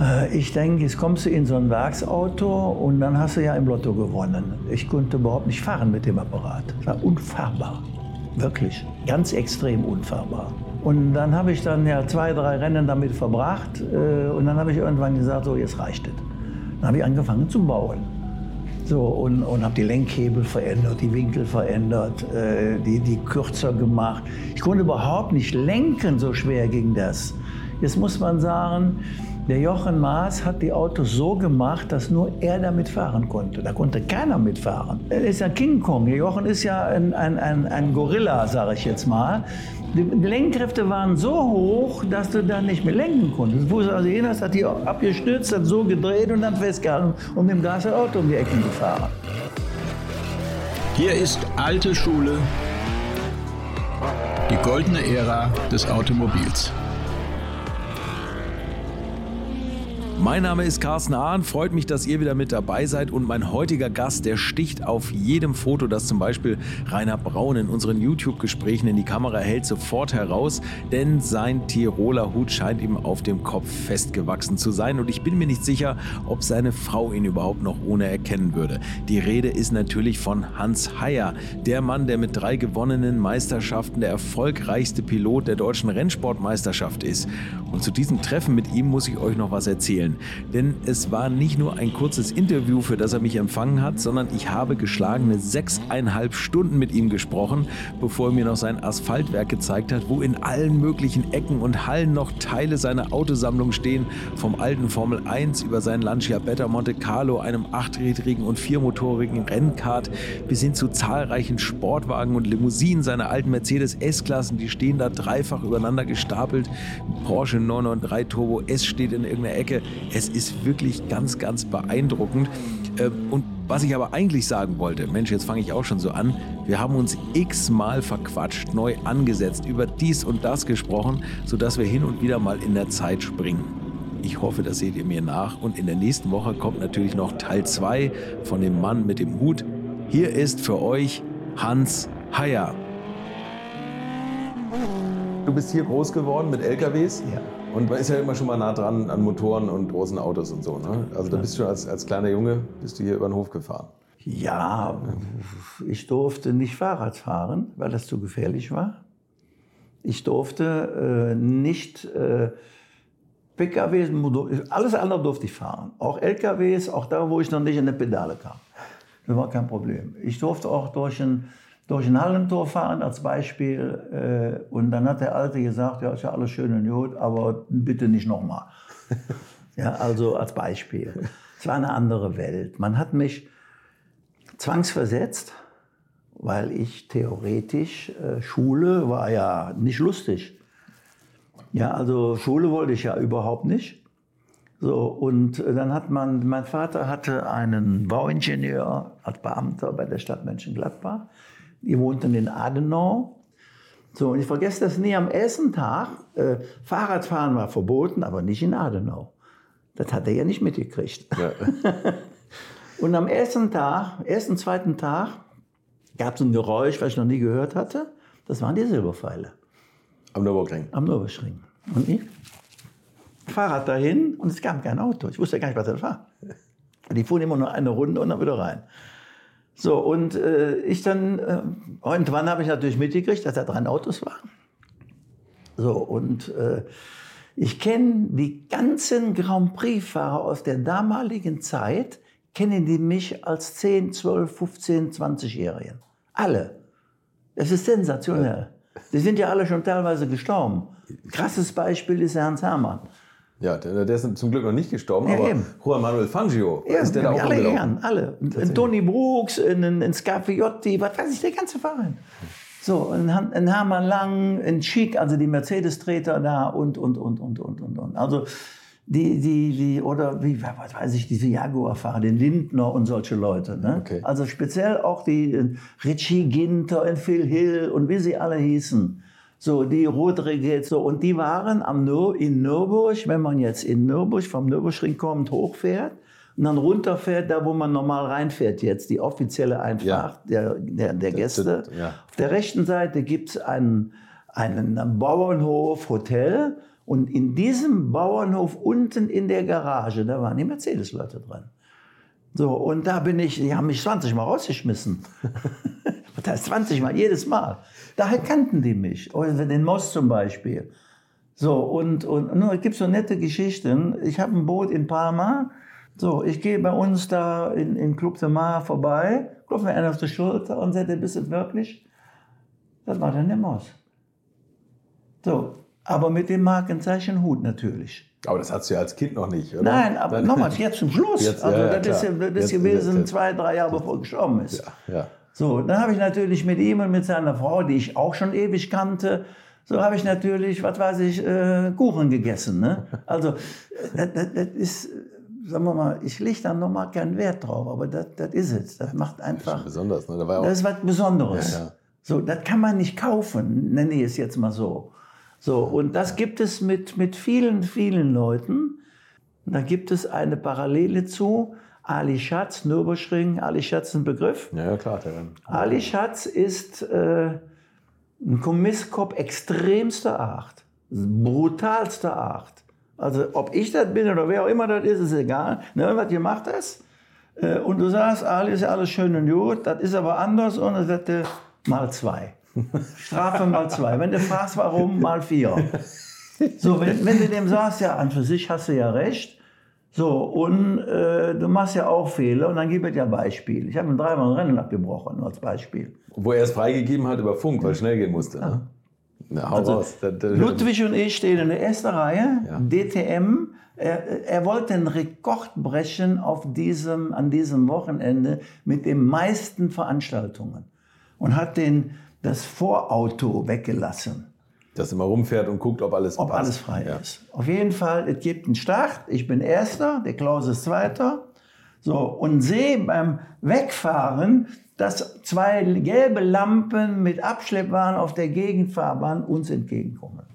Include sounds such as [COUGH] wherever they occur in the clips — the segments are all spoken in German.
Äh, ich denke, jetzt kommst du in so ein Werksauto und dann hast du ja im Lotto gewonnen. Ich konnte überhaupt nicht fahren mit dem Apparat. Das war unfahrbar. Wirklich. Ganz extrem unfahrbar. Und dann habe ich dann ja zwei, drei Rennen damit verbracht. Äh, und dann habe ich irgendwann gesagt, so jetzt reicht es. Dann habe ich angefangen zu bauen. So, und, und habe die Lenkhebel verändert, die Winkel verändert, äh, die, die kürzer gemacht. Ich konnte überhaupt nicht lenken, so schwer ging das. Jetzt muss man sagen, der Jochen Maas hat die Autos so gemacht, dass nur er damit fahren konnte. Da konnte keiner mitfahren. Er ist ja King Kong. Der Jochen ist ja ein, ein, ein, ein Gorilla, sage ich jetzt mal. Die Lenkkräfte waren so hoch, dass du dann nicht mehr lenken konntest. Du also, jener hat die abgestürzt, hat so gedreht und dann festgehalten und mit dem Gas das Auto um die Ecken gefahren. Hier ist alte Schule, die goldene Ära des Automobils. Mein Name ist Carsten Ahn, freut mich, dass ihr wieder mit dabei seid. Und mein heutiger Gast, der sticht auf jedem Foto, das zum Beispiel Rainer Braun in unseren YouTube-Gesprächen in die Kamera hält, sofort heraus, denn sein Tiroler Hut scheint ihm auf dem Kopf festgewachsen zu sein. Und ich bin mir nicht sicher, ob seine Frau ihn überhaupt noch ohne erkennen würde. Die Rede ist natürlich von Hans Heyer, der Mann, der mit drei gewonnenen Meisterschaften der erfolgreichste Pilot der deutschen Rennsportmeisterschaft ist. Und zu diesem Treffen mit ihm muss ich euch noch was erzählen erzählen. Denn es war nicht nur ein kurzes Interview, für das er mich empfangen hat, sondern ich habe geschlagene sechseinhalb Stunden mit ihm gesprochen, bevor er mir noch sein Asphaltwerk gezeigt hat, wo in allen möglichen Ecken und Hallen noch Teile seiner Autosammlung stehen, vom alten Formel 1 über sein Lancia Beta Monte Carlo, einem achträdrigen und viermotorigen Rennkart, bis hin zu zahlreichen Sportwagen und Limousinen seiner alten Mercedes S-Klassen, die stehen da dreifach übereinander gestapelt. Porsche 993 Turbo S steht in irgendeiner Ecke. Es ist wirklich ganz, ganz beeindruckend. Ähm, und was ich aber eigentlich sagen wollte, Mensch, jetzt fange ich auch schon so an. Wir haben uns x-mal verquatscht, neu angesetzt, über dies und das gesprochen, sodass wir hin und wieder mal in der Zeit springen. Ich hoffe, das seht ihr mir nach. Und in der nächsten Woche kommt natürlich noch Teil 2 von dem Mann mit dem Hut. Hier ist für euch Hans Heyer. Du bist hier groß geworden mit LKWs? Ja. Und man ist ja immer schon mal nah dran an Motoren und großen Autos und so. Ne? Also da bist du als, als kleiner Junge, bist du hier über den Hof gefahren. Ja, ich durfte nicht Fahrrad fahren, weil das zu gefährlich war. Ich durfte äh, nicht äh, PKWs, alles andere durfte ich fahren. Auch LKWs, auch da, wo ich noch nicht in die Pedale kam. Das war kein Problem. Ich durfte auch durch ein durch ein Hallentor fahren als Beispiel. Äh, und dann hat der Alte gesagt, ja, ist ja alles schön und gut, aber bitte nicht nochmal. [LAUGHS] ja, also als Beispiel. Es war eine andere Welt. Man hat mich zwangsversetzt, weil ich theoretisch, äh, Schule war ja nicht lustig. Ja, also Schule wollte ich ja überhaupt nicht. So, und dann hat man, mein Vater hatte einen Bauingenieur als Beamter bei der Stadt Mönchengladbach. Die wohnten in Adenau. So, und ich vergesse das nie, am ersten Tag, äh, Fahrradfahren war verboten, aber nicht in Adenau. Das hat er ja nicht mitgekriegt. Ja. [LAUGHS] und am ersten Tag, ersten, zweiten Tag, gab es ein Geräusch, was ich noch nie gehört hatte. Das waren die Silberpfeile. Am Nürburgring? Am Nürburgring. Und ich? Fahrrad dahin und es kam kein Auto. Ich wusste gar nicht, was das war. Die fuhren immer nur eine Runde und dann wieder rein. So, und äh, ich dann, äh, irgendwann habe ich natürlich mitgekriegt, dass da drei Autos waren. So, und äh, ich kenne die ganzen Grand Prix-Fahrer aus der damaligen Zeit, kennen die mich als 10, 12, 15, 20-Jährigen. Alle. Das ist sensationell. Die sind ja alle schon teilweise gestorben. Krasses Beispiel ist Ernst Hermann. Ja, der, der, ist zum Glück noch nicht gestorben, ja, aber eben. Juan Manuel Fangio, ja, ist der da auch alle gern, alle. Tony Brooks, in, in Scafiotti, was weiß ich, der ganze Verein. So, in, in Hermann Lang, in Schick, also die Mercedes-Treter da und, und, und, und, und, und, und. Also, die, die, die, oder wie, was weiß ich, diese Jaguar-Fahrer, den Lindner und solche Leute. Ne? Okay. Also speziell auch die Richie Ginter und Phil Hill und wie sie alle hießen. So, die Rodriguez, so, und die waren am Nür in Nürburg, wenn man jetzt in Nürburg vom Nürburgring kommt, hochfährt und dann runterfährt, da wo man normal reinfährt jetzt, die offizielle Einfahrt ja. der, der, der Gäste. Ja. Auf der rechten Seite gibt's einen, einen Bauernhof, Hotel Und in diesem Bauernhof unten in der Garage, da waren die Mercedes-Leute drin. So, und da bin ich, die haben mich 20 Mal rausgeschmissen. [LAUGHS] das heißt 20 Mal, jedes Mal. Daher kannten die mich. Oder den Moss zum Beispiel. So, und, und nur, es gibt so nette Geschichten. Ich habe ein Boot in Palma. So, ich gehe bei uns da in, in Club de Mar vorbei, klopfe mir einer auf die Schulter und sagt, bist du wirklich? Das war dann der Moss. So, aber mit dem Markenzeichen Hut natürlich. Aber das hast du ja als Kind noch nicht, oder? Nein, aber nochmal, [LAUGHS] jetzt zum Schluss. Jetzt, also ja, das ist, ja, klar. das ist Jetzt- gewesen jetzt- zwei, drei Jahre bevor er gestorben ist. Ja, ja. So, dann habe ich natürlich mit ihm und mit seiner Frau, die ich auch schon ewig kannte, so habe ich natürlich, was weiß ich, äh, Kuchen gegessen. Ne? Also, das, das, das ist, sagen wir mal, ich lege da nochmal keinen Wert drauf, aber das, das ist es. Das macht einfach, Besonders, ne? Da war ja auch, das ist was Besonderes. Ja, ja. So, das kann man nicht kaufen, nenne ich es jetzt mal so. So, und das gibt es mit, mit vielen, vielen Leuten. Da gibt es eine Parallele zu Ali Schatz, Nürburgring. Ali Schatz ist ein Begriff. ja, klar. Der, Ali Schatz ist äh, ein Kommisskopf extremster Art, brutalster Art. Also ob ich das bin oder wer auch immer das ist, ist egal. Ne, was ihr macht das? Äh, und du sagst, Ali ist ja alles schön und gut, das ist aber anders und dann sagt er, mal zwei. [LAUGHS] Strafe mal zwei. Wenn du fragst, warum, mal vier. So, wenn, wenn du dem sagst, ja, an für sich hast du ja recht. So, und äh, du machst ja auch Fehler und dann gib es ja Beispiel. Ich habe ihm dreimal ein Rennen abgebrochen, nur als Beispiel. wo er es freigegeben hat über Funk, weil es schnell gehen musste. Ne? Na, hau Also, raus. Ludwig und ich stehen in der ersten Reihe, Ja. DTM. Er, er wollte einen Rekord brechen auf diesem, an diesem Wochenende mit den meisten Veranstaltungen und hat den, das Vorauto weggelassen. Dass er mal rumfährt und guckt, ob alles ob passt. alles frei ja. ist. Auf jeden Fall, es gibt einen Start. Ich bin Erster, der Klaus ist Zweiter. So, und sehe beim Wegfahren, dass zwei gelbe Lampen mit Abschleppwaren auf der Gegenfahrbahn uns entgegenkommen.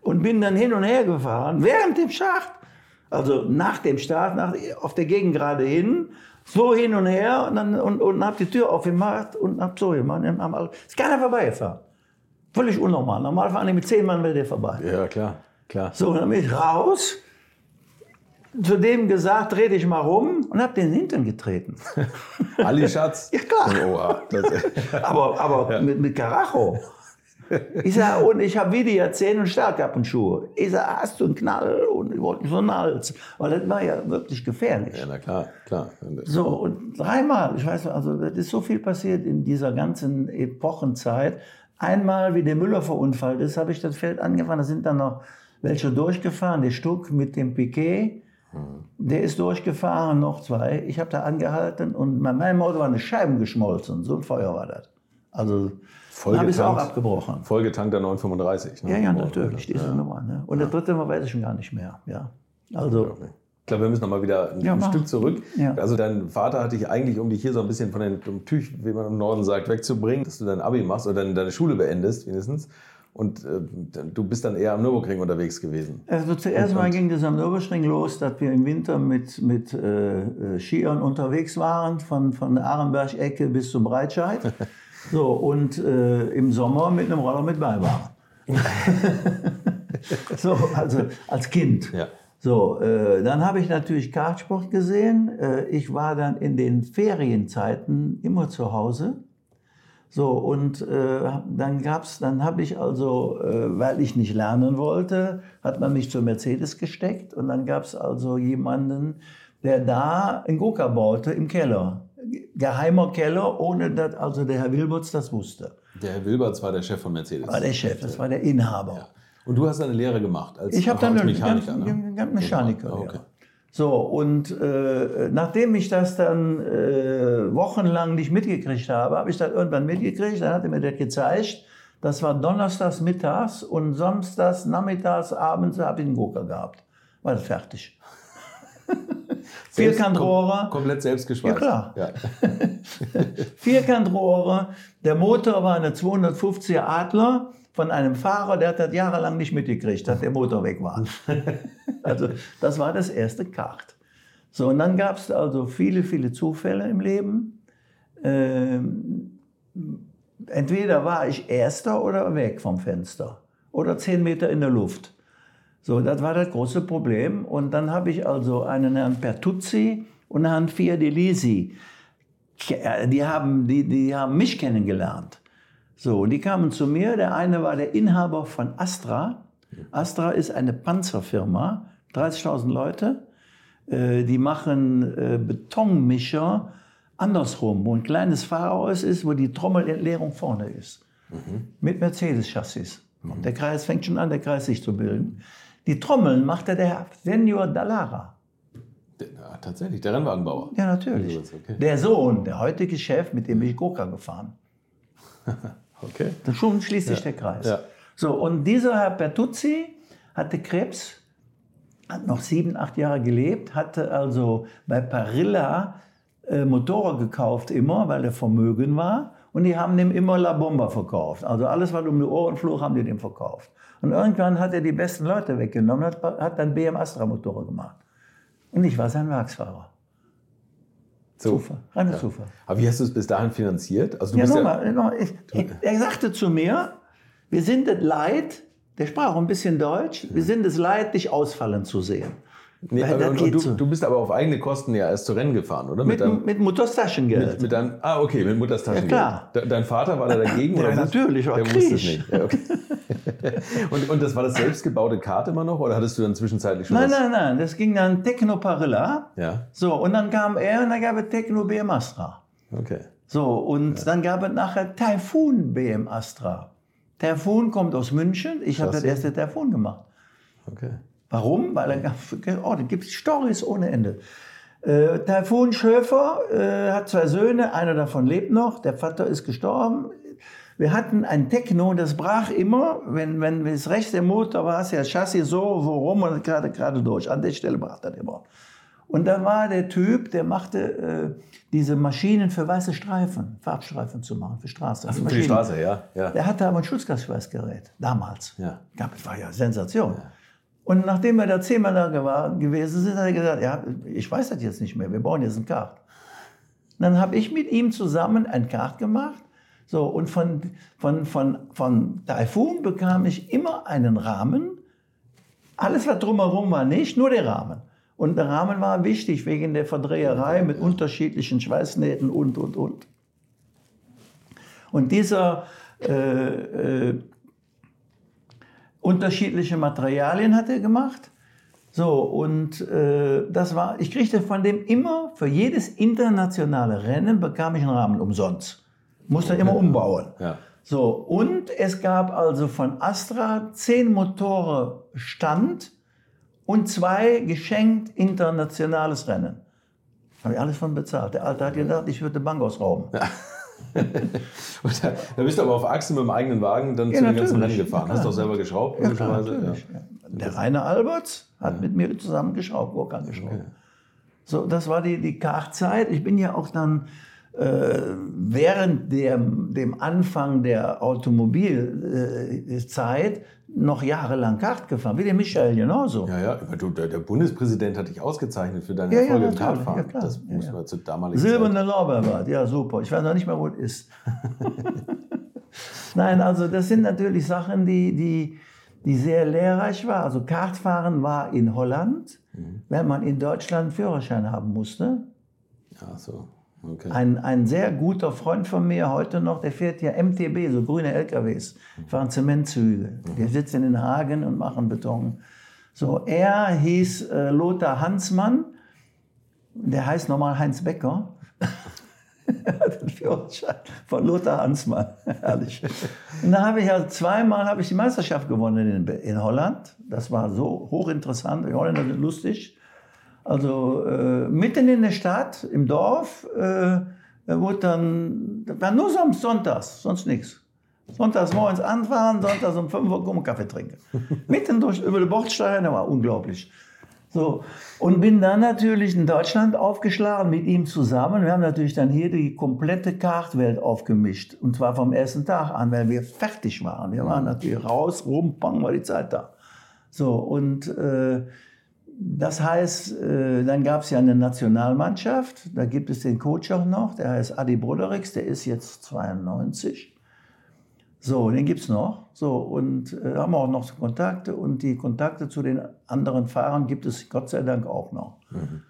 Und bin dann hin und her gefahren, während dem Start. Also nach dem Start, nach, auf der Gegend gerade hin, so hin und her und, dann, und, und hab die Tür aufgemacht und hab so gemacht. und haben alle- Ist keiner vorbeigefahren. Völlig unnormal. Normal fahren die mit zehn Mann wäre der vorbei. ja, klar. klar. So, dann bin ich raus, zu dem gesagt, dreh dich mal rum und hab den in den Hintern getreten. [LAUGHS] Ali Schatz? [LAUGHS] Ja, klar. Oh, [LAUGHS] aber aber mit, mit Karacho. Ich sag, und ich habe wieder 10 und Stahlkappenschuhe. Ich sag, hast du einen Knall? Und ich wollte so einen Hals. Weil das war ja wirklich gefährlich. ja, na klar, klar. So, und dreimal, ich weiß also das ist so viel passiert in dieser ganzen Epochenzeit. Einmal, wie der Müller verunfallt ist, habe ich das Feld angefahren, da sind dann noch welche durchgefahren, der Stuck mit dem Piquet, der ist durchgefahren, noch zwei. Ich habe da angehalten und bei meinem Auto waren die Scheiben geschmolzen, so ein Feuer war das. Also, dann habe ich es auch Vollgetankt. abgebrochen. Vollgetankter 935. Ne? Ja, ja, natürlich, diese ja. Nummer. Ne? Und der dritte Mal weiß ich schon gar nicht mehr. Ja. Also, Ich glaube, wir müssen noch mal wieder ein Ja. Stück zurück. Ja. Also dein Vater hat dich eigentlich, um dich hier so ein bisschen von den vom Tüch, wie man im Norden sagt, wegzubringen, dass du dein Abi machst oder deine, deine Schule beendest, wenigstens. Und äh, du bist dann eher am Nürburgring unterwegs gewesen. Also zuerst mal ging das am Nürburgring los, dass wir im Winter mit, mit äh, äh, Skiern unterwegs waren, von, von der Arenberg-Ecke bis zum Breitscheid. [LAUGHS] So, und äh, im Sommer mit einem Roller mit Beibaren. [LAUGHS] so, also als Kind. Ja. So, äh, dann habe ich natürlich Kartsport gesehen. Äh, ich war dann in den Ferienzeiten immer zu Hause. So, und äh, dann gab's, dann habe ich also, äh, weil ich nicht lernen wollte, hat man mich zur Mercedes gesteckt und dann gab es also jemanden, der da einen Gurka baute im Keller. Geheimer Keller, ohne dass also der Herr Wilberts das wusste. Der Herr Wilberts war der Chef von Mercedes. War der Chef, das war der Inhaber. Und du hast eine Lehre gemacht als, Ich habe dann als einen Mechaniker. ganz, ne? ganz Mechaniker. Ja, ja. okay. So, und äh, nachdem ich das dann äh, wochenlang nicht mitgekriegt habe, habe ich das irgendwann mitgekriegt, dann hat er mir das gezeigt. Das war donnerstags mittags und samstags nachmittags, abends habe ich einen Gurker gehabt. War das fertig. [LAUGHS] Vierkantrohre. kom komplett selbst geschweißt. Ja, klar. Ja. [LAUGHS] Vierkantrohre. Der Motor war eine 250er Adler von einem Fahrer, der hat das jahrelang nicht mitgekriegt, dass der Motor weg war. [LAUGHS] also das war das erste Kart. So, und dann gab es also viele, viele Zufälle im Leben. Ähm, entweder war ich Erster oder weg vom Fenster. Oder zehn Meter in der Luft. So, das war das große Problem. Und dann habe ich also einen Herrn Pertuzzi und Herrn Fiadelisi. Die haben, die, die haben mich kennengelernt. So, und die kamen zu mir. Der eine war der Inhaber von Astra. Astra ist eine Panzerfirma, 30.000 Leute. Äh, die machen äh, Betonmischer andersrum, wo ein kleines Fahrhaus ist, wo die Trommelentleerung vorne ist. Mhm. Mit Mercedes-Chassis. Mhm. Der Kreis fängt schon an, der Kreis sich zu bilden. Die Trommeln machte der Senior Dallara. Ja, tatsächlich, der Rennwagenbauer. Ja, natürlich. Okay. Der Sohn, der heutige Chef, mit dem bin ich Gurka gefahren. [LAUGHS] okay. Dann schon schließt sich ja. der Kreis. Ja. So, und dieser Herr Bertuzzi hatte Krebs, hat noch sieben, acht Jahre gelebt, hatte also bei Parilla äh, Motorrad gekauft immer, weil er Vermögen war. Und die haben dem immer La Bomba verkauft. Also alles, was um die Ohren flog, haben die dem verkauft. Und irgendwann hat er die besten Leute weggenommen, hat, hat dann BM Astra Motorrad gemacht. Und ich war sein Werksfahrer. So. Zufall, reiner ja. Zufall. Aber wie hast du es bis dahin finanziert? Also du ja, nochmal, ja noch ich, er sagte zu mir, wir sind es leid, der sprach ein bisschen Deutsch, wir sind es leid, dich ausfallen zu sehen. Nee, aber, und, und du, du, bist aber auf eigene Kosten ja erst zu Rennen gefahren, oder? Mit, mit, deinem, mit Mutters Taschengeld. Mit, mit dein, ah, okay, mit Mutters Taschengeld. Ja, klar. dein Vater war da dagegen? ja, oder natürlich, war der wusste es nicht. Ja, okay. [LAUGHS] und, und das war das selbstgebaute Kart immer noch, oder hattest du dann zwischenzeitlich schon Nein, nein, nein, das ging dann Techno Parilla. Ja. So, und dann kam er und dann gab es Techno BM Astra. Okay. So, und ja. dann gab es nachher Typhoon BM Astra. Typhoon kommt aus München. Ich habe das erste Typhoon gemacht. Okay. Warum? Weil er, oh, da gibt es Storys ohne Ende. Äh, Taifun Schöfer äh, hat zwei Söhne, einer davon lebt noch, der Vater ist gestorben. Wir hatten ein Techno, das brach immer, wenn, wenn es rechts der Motor war, ist ja das Chassis so, worum und gerade gerade durch. An der Stelle brach das immer. Und da war der Typ, der machte äh, diese Maschinen für weiße Streifen, Farbstreifen zu machen, für Straße. Ach, für die Straße, ja, ja. Der hatte aber ein Schutzgasschweißgerät, damals. Ja. Das war ja Sensation. Ja. Und nachdem wir da zehnmal da gewesen sind, hat er gesagt, ja, ich weiß das jetzt nicht mehr, wir bauen jetzt ein Kart. dann habe ich mit ihm zusammen ein Kart gemacht. So, und von, von, von, von Taifun bekam ich immer einen Rahmen. Alles, was drumherum war, nicht, nur der Rahmen. Und der Rahmen war wichtig wegen der Verdreherei mit unterschiedlichen Schweißnähten und, und, und. Und dieser äh, äh, unterschiedliche Materialien hat er gemacht. So, und äh, das war, ich kriegte von dem immer, für jedes internationale Rennen bekam ich einen Rahmen umsonst. Musste immer umbauen. Ja. So, und es gab also von Astra zehn Motore Stand und zwei geschenkt internationales Rennen. Habe ich alles von bezahlt. Der Alte hat gedacht, ich würde die Bank ausrauben. Ja. [LAUGHS] da, da, bist du aber auf Achse mit dem eigenen Wagen dann ja, zu den ganzen Rennen gefahren. Ja, Hast du auch selber geschraubt? Ja, klar. Der Rainer Alberts hat mit mir zusammen geschraubt, Gurkan geschraubt. Okay. So, das war die, die Kartzeit. Ich bin ja auch dann äh, während der, dem Anfang der Automobilzeit noch jahrelang Kart gefahren, wie der Michael genauso. Ja, ja, du, der, der, Bundespräsident hat dich ausgezeichnet für deine ja, Erfolge ja, im Kartfahren. Ja, klar. Das muss man zu damaligen Silberne Lorbeerbad, ja super. Ich weiß noch nicht mal, wo es ist. [LAUGHS] Nein, also das sind natürlich Sachen, die, die, die sehr lehrreich waren. Also Kartfahren war in Holland, mhm. wenn man in Deutschland einen Führerschein haben musste. Ja, so. Okay. Ein, ein sehr guter Freund von mir heute noch, der fährt ja MTB, so grüne LKWs, fahren Zementzüge. Die sitzen in Hagen und machen Beton. So, er hieß äh, Lothar Hansmann, der heißt normal Heinz Becker. den [LAUGHS] Führerschein von Lothar Hansmann. [LAUGHS] Herrlich. Und da habe ich ja zweimal habe ich die Meisterschaft gewonnen in, in Holland. Das war so hochinteressant. Die Holländer sind lustig. Also äh, mitten in der Stadt, im Dorf, äh, wurde dann, war nur sonntags, sonst nichts. Sonntags morgens anfahren, sonntags um 5 Uhr kommen Kaffee trinken. [LAUGHS] mitten durch, über die Bordsteine, war unglaublich. So, und bin dann natürlich in Deutschland aufgeschlagen mit ihm zusammen. Wir haben natürlich dann hier die komplette Kartwelt aufgemischt. Und zwar vom ersten Tag an, weil wir fertig waren. Wir waren natürlich raus, rum, pang, war die Zeit da. So, und äh, das heißt, äh, dann gab es ja eine Nationalmannschaft, da gibt es den Coach auch noch, der heißt Adi Broderix, der ist jetzt 92. So, den gibt es noch. So, und äh, haben wir auch noch Kontakte. Und die Kontakte zu den anderen Fahrern gibt es Gott sei Dank auch noch. Mhm.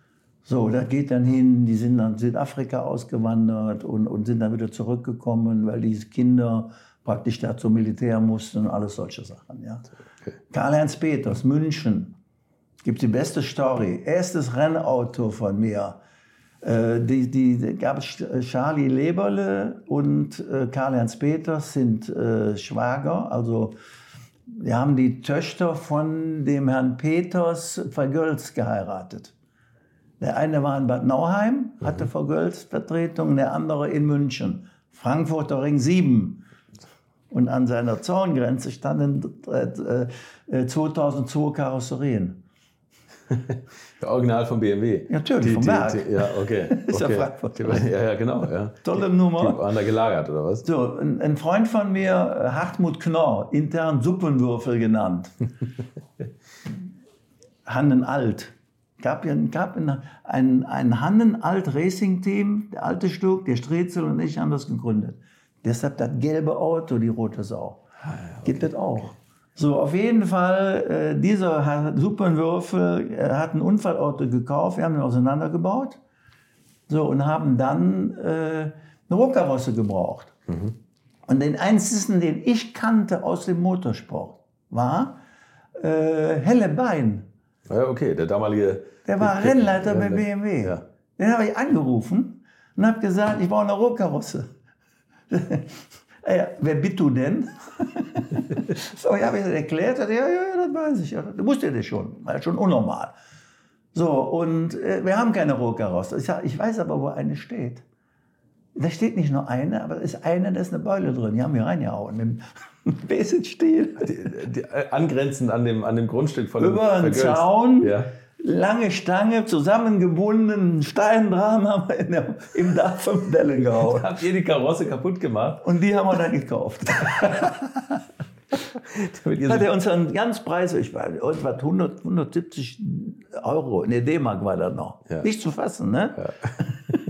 So, da geht dann hin, die sind dann Südafrika ausgewandert und, und sind dann wieder zurückgekommen, weil diese Kinder praktisch da zum Militär mussten und alles solche Sachen. Ja. Okay. Karl-Heinz Peters, München, gibt die beste Story. Erstes Rennauto von mir. Äh, die, die, die gab es Charlie Leberle und äh, Karl-Heinz Peters sind äh, Schwager, also wir haben die Töchter von dem Herrn Peters Vergölz geheiratet. Der eine war in Bad Nauheim, hatte mhm. Vergölz Vertretung, der andere in München. Frankfurter Ring 7. Und an seiner Zorngrenze standen äh, äh, 2002 Karosserien. [LAUGHS] Original vom BMW. Ja, natürlich, die, vom Werk. Die, ja, okay. [LAUGHS] ist okay. ja Frankfurt. Ja, ja, genau. Ja. Tolle Nummer. Die waren da gelagert, oder was? So, ein, ein Freund von mir, Hartmut Knorr, intern Suppenwürfel genannt. [LAUGHS] Hannen Alt. Gab, gab ein, ein Hannen Alt Racing Team, der alte Stück, der Strezel und ich haben das gegründet. Deshalb das gelbe Auto, die rote Sau. Ah, ja, okay. Gibt das auch. So, auf jeden Fall, äh, dieser Superwürfel äh, hat ein Unfallauto gekauft, wir haben ihn auseinandergebaut. So, und haben dann äh, eine Rohkarosse gebraucht. Mhm. Und den einzigen, den ich kannte aus dem Motorsport, war äh, Helle Bein. Ja, okay, der damalige. Der war Rennleiter bei BMW. Ja. Den habe ich angerufen und habe gesagt, ich brauche eine Rohkarosse. Ja, wer bist du denn? [LAUGHS] so, ich habe ich das erklärt. Ja, ja, ja, das weiß ich. Ja, das wusste das schon. War schon unnormal. So, und äh, wir haben keine Rohkarosse. Ich sage, ich weiß aber, wo eine steht. Da steht nicht nur eine, aber da ist eine, da ist eine Beule drin. Die haben wir reingehauen mit dem Besenstiel. Äh, angrenzend an dem, an dem Grundstück von Über einen Zaun. Ja lange Stange, zusammengebunden, Stein dran, haben wir der, im Dach fünf Wellen gehauen. Habt ihr die Karosse kaputt gemacht? Und die haben wir dann gekauft. [LAUGHS] Hat er uns dann ganz Preis, ich war etwa 100, 170 Euro, ne D-Mark war da noch. Ja. Nicht zu fassen, ne? Ja.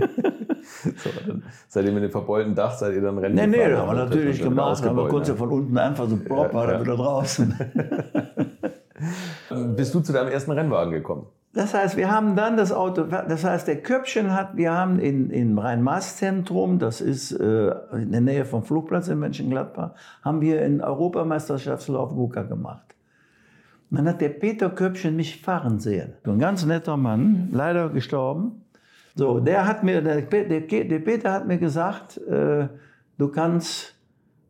[LAUGHS] so, seid ihr mit dem verbeulten Dach, seid ihr dann Rennen Nee, nee, das haben wir natürlich gemacht, aber kurz ja von unten einfach so plopp, ja, war ja. wieder draußen. [LAUGHS] Bist du zu deinem ersten Rennwagen gekommen? Das heißt, wir haben dann das Auto, das heißt, der Köpfchen hat, wir haben in, im Rhein-Maas-Zentrum, das ist äh, in der Nähe vom Flugplatz in Mönchengladbach, haben wir einen Europameisterschaftslauf Guka gemacht. dann hat der Peter Köpfchen mich fahren sehen. Ein ganz netter Mann, leider gestorben. So, der hat mir, der, der, der Peter hat mir gesagt, äh, du kannst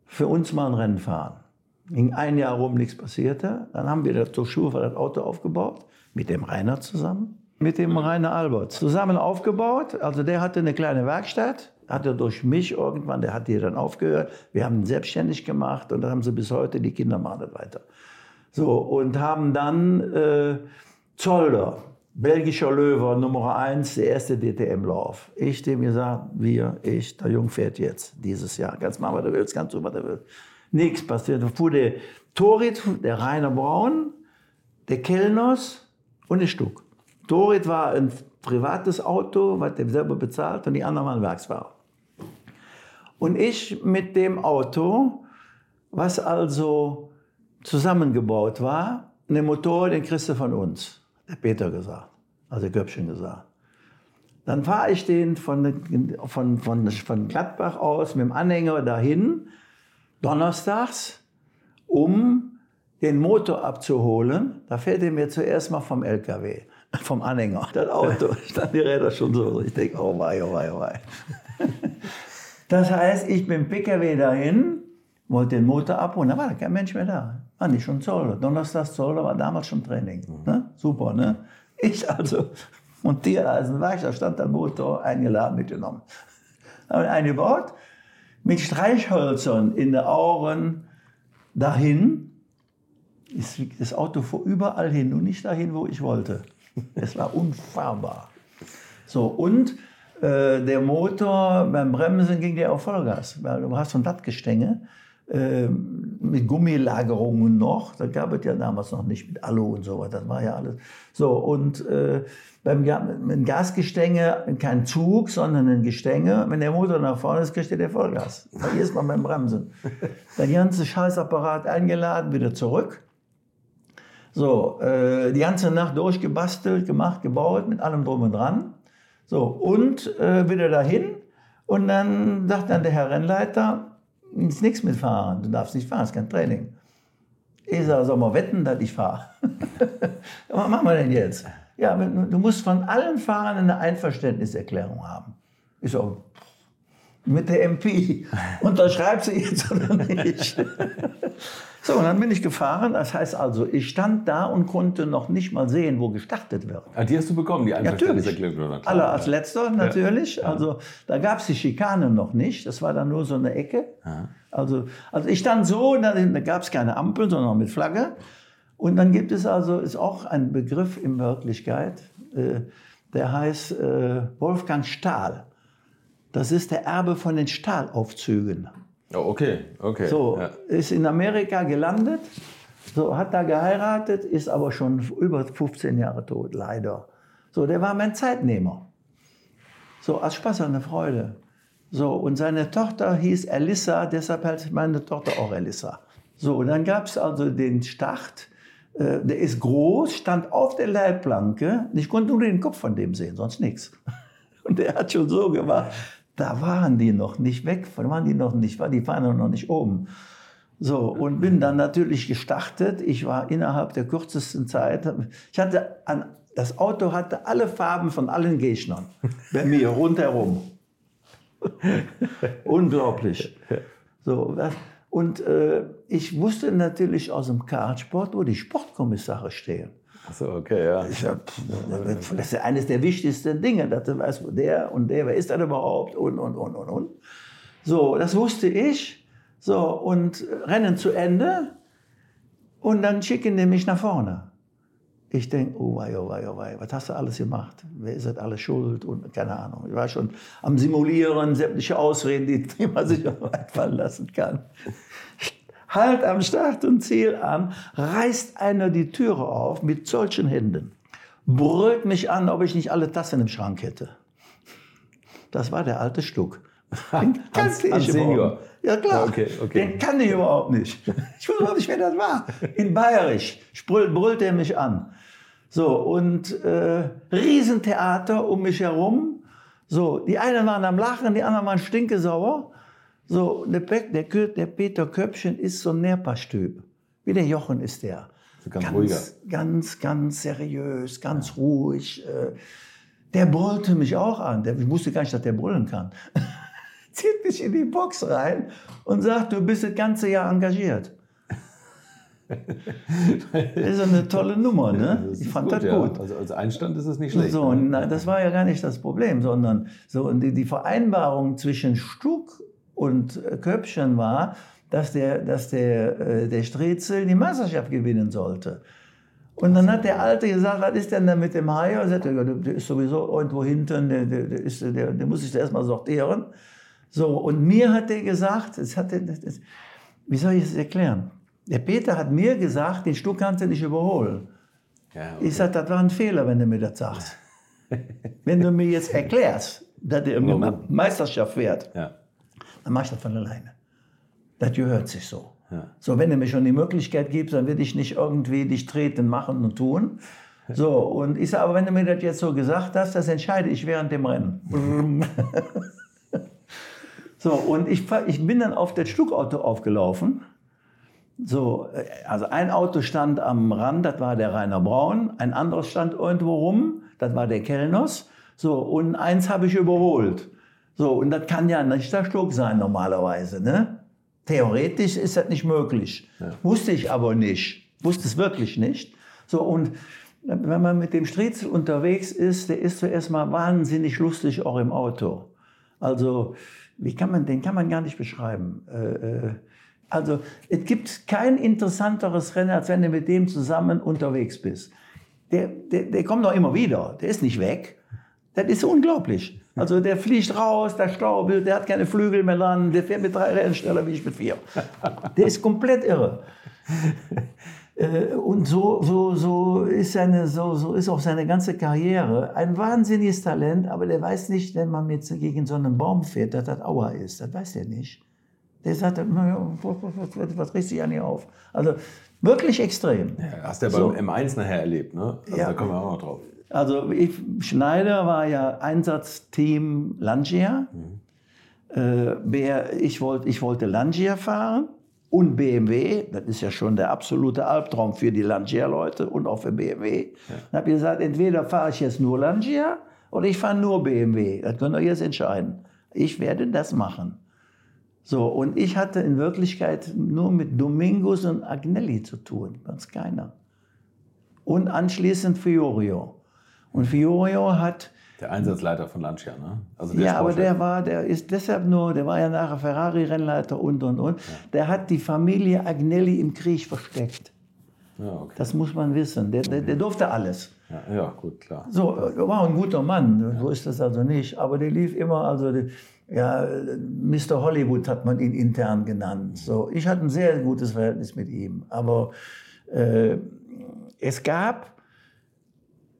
für uns mal ein Rennen fahren. Ging ein Jahr rum, nichts passierte. Dann haben wir zur Schule das Auto aufgebaut, mit dem Rainer zusammen, mit dem Rainer Albert. Zusammen aufgebaut. Also der hatte eine kleine Werkstatt, hatte durch mich irgendwann, der hat die dann aufgehört. Wir haben ihn selbstständig gemacht und dann haben sie bis heute, die Kinder machen das weiter. So, und haben dann äh, Zolder, belgischer Löwe, Nummer eins, der erste DTM-Lauf. Ich dem gesagt, wir, ich, der Jung fährt jetzt dieses Jahr. Kannst machen, was du willst, kannst du, was du willst nichts passiert. Da fuhr der Torit, der Rainer Braun, der Kellners und der Stuck. Torit war ein privates Auto, was der selber bezahlt und die anderen waren Werksfahrer. Und ich mit dem Auto, was also zusammengebaut war, den Motor, den kriegst du von uns, der Peter gesagt, also der Köpfchen gesagt. Dann fahre ich den von, von, von, von Gladbach aus mit dem Anhänger dahin donnerstags, um den Motor abzuholen. Da fährt er mir zuerst mal vom LKW, [LAUGHS] vom Anhänger. Das Auto, [LAUGHS] stand die Räder schon so. Ich denke, oh wei, oh wei, oh wei. [LAUGHS] Das heißt, ich bin PKW dahin, wollte den Motor abholen, da war da kein Mensch mehr da. War nicht schon Zoll. Donnerstags Zoll, war damals schon Training. Mhm. Ne? Super, ne? Ich also montiert als ein Werkstatt, stand der Motor eingeladen, mitgenommen. Haben ihn eingebaut, mit Streichhölzern in den Ohren dahin. Das Auto fuhr überall hin, nur nicht dahin, wo ich wollte. Es war unfahrbar. So, und äh, der Motor beim Bremsen ging der auf Vollgas, weil du hast so ein Blattgestänge mit Gummilagerungen noch. Da gab es ja damals noch nicht mit Alu und sowas. Das war ja alles. So, und äh, beim mit Gasgestänge kein Zug, sondern ein Gestänge. Wenn der Motor nach vorne ist, kriegt er der Vollgas. Verlierst man beim Bremsen. [LAUGHS] Der ganze Scheißapparat eingeladen, wieder zurück. So, äh, die ganze Nacht durchgebastelt, gemacht, gebaut, mit allem drum und dran. So, und äh, wieder dahin. Und dann sagt dann der Herr Rennleiter, ist nichts mit Fahren, du darfst nicht fahren, ist kein Training. Ich sage, soll mal wetten, dass ich fahre? [LAUGHS] Was machen wir denn jetzt? Ja, du musst von allen Fahrern eine Einverständniserklärung haben. Ich so, mit der MP. [LAUGHS] Unterschreibst du jetzt oder nicht? [LAUGHS] So, und dann bin ich gefahren. Das heißt also, ich stand da und konnte noch nicht mal sehen, wo gestartet wird. Ah, die hast du bekommen, die Einverständniserklärung? Alle als letzter natürlich. Ja. Also da gab es die Schikane noch nicht. Das war dann nur so eine Ecke. Also, also ich stand so, da, da gab es keine Ampel, sondern mit Flagge. Und dann gibt es also, ist auch ein Begriff in Wirklichkeit, äh, der heißt äh, Wolfgang Stahl. Das ist der Erbe von den Stahlaufzügen. Oh, okay, okay. So, ja. ist in Amerika gelandet, so, hat da geheiratet, ist aber schon über 15 Jahre tot, leider. So, der war mein Zeitnehmer. So, als Spaß und eine Freude. So, und seine Tochter hieß Elissa, deshalb heißt meine Tochter auch Elissa. So, und dann gab es also den Start. Äh, der ist groß, stand auf der Leitplanke. Ich konnte nur den Kopf von dem sehen, sonst nichts. [LAUGHS] Und der hat schon so gemacht da waren die noch nicht weg, waren die noch nicht, die waren noch nicht oben. So, und bin dann natürlich gestartet. Ich war innerhalb der kürzesten Zeit, ich hatte an, das Auto hatte alle Farben von allen Gegnern bei mir rundherum. [LAUGHS] Unglaublich. So, und äh, ich wusste natürlich aus dem Kartsport, wo die Sportkommissare stehen. Achso, okay, ja. Hab, das ist eines der wichtigsten Dinge, dass du weißt, der und der, wer ist das überhaupt und, und, und, und, und. So, das wusste ich. So, und Rennen zu Ende und dann schicken die mich nach vorne. Ich denke, oh wei, oh wei, oh wei, was hast du alles gemacht? Wer ist das alles schuld? Und keine Ahnung. Ich war schon am Simulieren, sämtliche Ausreden, die, man sich [LAUGHS] einfallen lassen kann. Halt am Start und Ziel an, reißt einer die Türe auf mit solchen Händen, brüllt mich an, ob ich nicht alle Tassen im Schrank hätte. Das war der alte Stuck. [LAUGHS] Den kannte ich Senior. Ja klar, okay, okay. den kannte ich überhaupt nicht. [LAUGHS] Ich wusste überhaupt nicht, wer das war. In Bayerisch brüllt, brüllt er mich an. So, und äh, Riesentheater um mich herum. So, die einen waren am Lachen, die anderen waren stinkesauer. So, der, der, der Peter Köpfchen ist so ein Nährpastüb. Wie der Jochen ist der. So ganz, ganz ruhiger. Ganz, ganz seriös, ganz ja. ruhig. Äh, der brüllte mich auch an. ich wusste gar nicht, dass der brüllen kann. [LAUGHS] Zieht mich in die Box rein und sagt, du bist das ganze Jahr engagiert. das [LAUGHS] ist eine tolle Nummer, ne? Ich fand gut, das gut. Ja. Also als Einstand ist es nicht schlecht. So, ne? na, das war ja gar nicht das Problem, sondern so die, die Vereinbarung zwischen Stuck und Köpfchen war, dass der, dass der, äh, der Strezel die Meisterschaft gewinnen sollte. Und dann hat der Alte gesagt, was ist denn da mit dem Hai? Er sagte, der ist sowieso irgendwo hinten, der, der, der, ist, der, der muss sich erstmal sortieren. So, und mir hat er gesagt, das hat er, das, wie soll ich das erklären? Der Peter hat mir gesagt, den Stuck kannst du nicht überholen. Ja, okay. Ich sagte, das war ein Fehler, wenn du mir das sagst. [LAUGHS] wenn du mir jetzt erklärst, dass er eine Meisterschaft fährt, ja dann mache ich das von alleine. Das gehört sich so. Ja. So, wenn du mir schon die Möglichkeit gibst, dann will ich nicht irgendwie dich treten, machen und tun. So, und ich sage, aber wenn du mir das jetzt so gesagt hast, das entscheide ich während dem Rennen. [LAUGHS] so, und ich, ich bin dann auf das Stuckauto aufgelaufen. So, also ein Auto stand am Rand, das war der Rainer Braun, ein anderes stand irgendwo rum, das war der Kellners. So, und eins habe ich überholt. So, und das kann ja nicht der Schluck sein normalerweise. Ne? Theoretisch ist das nicht möglich. Ja. Wusste ich aber nicht. Wusste es wirklich nicht. So, und wenn man mit dem Striezel unterwegs ist, der ist zuerst mal wahnsinnig lustig, auch im Auto. Also, wie kann man, den kann man gar nicht beschreiben. Äh, äh, also, es gibt kein interessanteres Rennen, als wenn du mit dem zusammen unterwegs bist. Der, der, der kommt noch immer wieder. Der ist nicht weg. Das ist unglaublich. Also der fliegt raus, der staubelt, der hat keine Flügel mehr dran, der fährt mit drei Rennen schneller wie ich mit vier. Der ist komplett irre. [LAUGHS] Äh, und so, so, so, ist seine, so, so ist auch seine ganze Karriere. Ein wahnsinniges Talent, aber der weiß nicht, wenn man mit gegen so einen Baum fährt, dass das Aua ist. Das weiß der nicht. Der sagt, was, was riss ich an ihr auf? Also wirklich extrem. Ja, hast du ja so. beim M1 nachher erlebt, ne? Also ja. Da kommen wir auch noch drauf. Also ich, Schneider war ja Einsatzteam Langia. Mhm. Äh, ich, wollt, ich wollte Langia fahren und BMW. Das ist ja schon der absolute Albtraum für die Langia-Leute und auch für BMW. Ja. Dann habe ich gesagt, entweder fahre ich jetzt nur Langia oder ich fahre nur BMW. Das könnt ihr jetzt entscheiden. Ich werde das machen. So, und ich hatte in Wirklichkeit nur mit Domingos und Agnelli zu tun, sonst keiner. Und anschließend Fiorio. Und Fiorio hat. Der Einsatzleiter von Lancia, ne? Also ja, aber der war, der ist deshalb nur, der war ja nachher Ferrari-Rennleiter und und und. Ja. Der hat die Familie Agnelli im Krieg versteckt. Ja, okay. Das muss man wissen. Der, der, der durfte alles. Ja, ja, gut, klar. So, er war ein guter Mann, so ist das also nicht. Aber der lief immer, also ja, Mr. Hollywood hat man ihn intern genannt. So, ich hatte ein sehr gutes Verhältnis mit ihm. Aber äh, es gab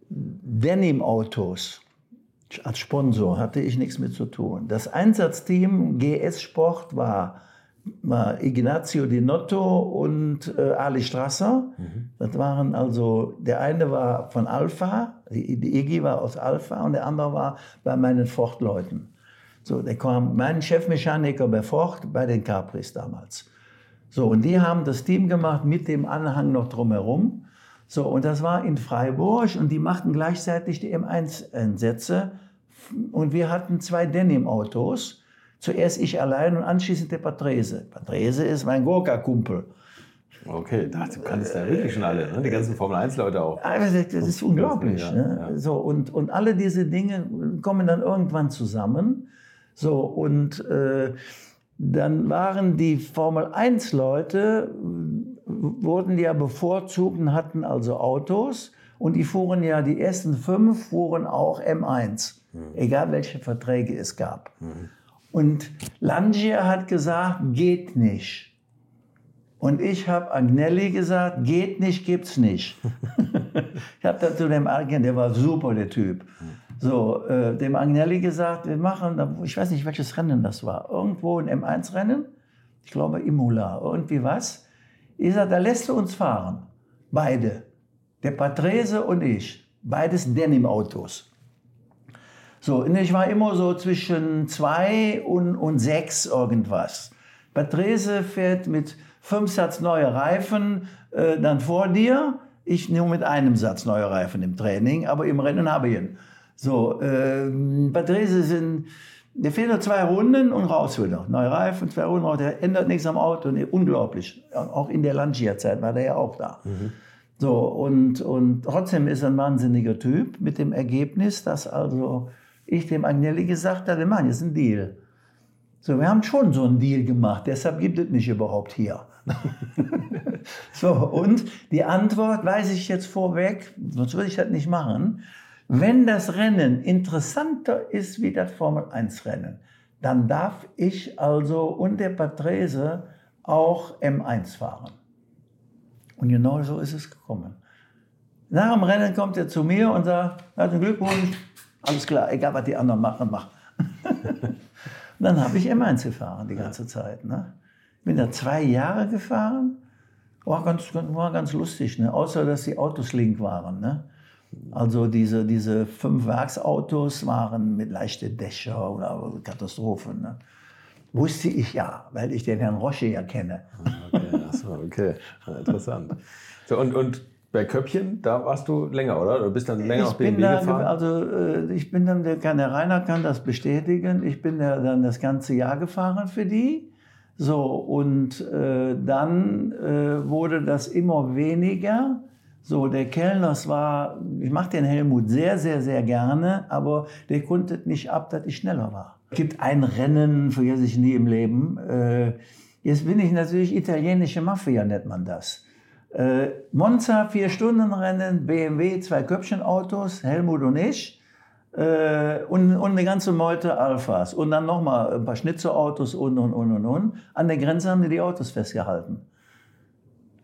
Denim-Autos. Als Sponsor hatte ich nichts mit zu tun. Das Einsatzteam GS Sport war, war Ignazio Di Notto und äh, Ali Strasser. Mhm. Das waren also, der eine war von Alpha, die, die Iggy war aus Alpha und der andere war bei meinen Ford-Leuten. So, der kam, mein Chefmechaniker bei Ford, bei den Capris damals. So, und die haben das Team gemacht mit dem Anhang noch drumherum. So, und das war in Freiburg und die machten gleichzeitig die M1-Einsätze. Und wir hatten zwei Denim-Autos. Zuerst ich allein und anschließend der Patrese. Patrese ist mein Gorka-Kumpel. Okay, du kannst ja wirklich schon alle, ne? die ganzen Formel-1-Leute auch. Also, das ist unglaublich. Ja, ne? ja. So, und, und alle diese Dinge kommen dann irgendwann zusammen. So, und äh, dann waren die Formel-1-Leute wurden ja bevorzugt und hatten also Autos. Und die fuhren ja, die ersten fünf fuhren auch M1, mhm. egal welche Verträge es gab. Mhm. Und Langier hat gesagt, geht nicht. Und ich habe Agnelli gesagt, geht nicht, gibt's nicht. [LAUGHS] ich habe dann zu dem Agent, der war super, der Typ, so, äh, dem Agnelli gesagt, wir machen, ich weiß nicht, welches Rennen das war, irgendwo ein M1-Rennen, ich glaube Imola, irgendwie was. Ich sage, da lässt du uns fahren. Beide. Der Patrese und ich. Beides Denim-Autos. So, ich war immer so zwischen zwei und, und sechs irgendwas. Patrese fährt mit fünf Satz neue Reifen äh, dann vor dir. Ich nur mit einem Satz neue Reifen im Training, aber im Rennen habe ich ihn. So, äh, Patrese sind der fehlt nur zwei Runden und raus wieder. Neue Reifen, zwei Runden raus. Der ändert nichts am Auto. Unglaublich. Auch in der Lancia-Zeit war der ja auch da. Mhm. So, und, und trotzdem ist er ein wahnsinniger Typ mit dem Ergebnis, dass also ich dem Agnelli gesagt habe, wir machen jetzt einen Deal. So, wir haben schon so einen Deal gemacht, deshalb gibt es mich überhaupt hier. [LAUGHS] so, und die Antwort weiß ich jetzt vorweg, sonst würde ich das nicht machen. Wenn das Rennen interessanter ist wie das Formel-1-Rennen, dann darf ich also und der Patrese auch M1 fahren. Und genau so ist es gekommen. Nach dem Rennen kommt er zu mir und sagt, herzlichen Glückwunsch, alles klar, egal was die anderen machen, mach. [LAUGHS] dann habe ich M1 gefahren die ganze Zeit. Ne? Bin da zwei Jahre gefahren, war ganz, war ganz lustig, ne? außer dass die Autos link waren. Ne? Also diese, diese fünf Werksautos waren mit leichten Dächer oder Katastrophen. Ne? Wusste ich ja, weil ich den Herrn Rosche ja kenne. Okay, achso, okay. interessant. So, und, und bei Köppchen, da warst du länger, oder? Du bist dann länger ich auf BMW da, gefahren? Also äh, ich bin dann, der kann der Rainer kann das bestätigen, ich bin dann das ganze Jahr gefahren für die. So, und äh, dann äh, wurde das immer weniger. So, der Kellner, das war, ich mache den Helmut sehr, sehr, sehr gerne, aber der konnte nicht ab, dass ich schneller war. Es gibt ein Rennen, vergesse ich nie im Leben. Äh, jetzt bin ich natürlich italienische Mafia, nennt man das. Äh, Monza, vier Stunden Rennen, BMW, zwei Köpfchenautos, Helmut und ich. äh, und, und eine ganze Meute Alphas und dann nochmal ein paar Schnitzerautos und, und, und, und, und. An der Grenze haben die die Autos festgehalten.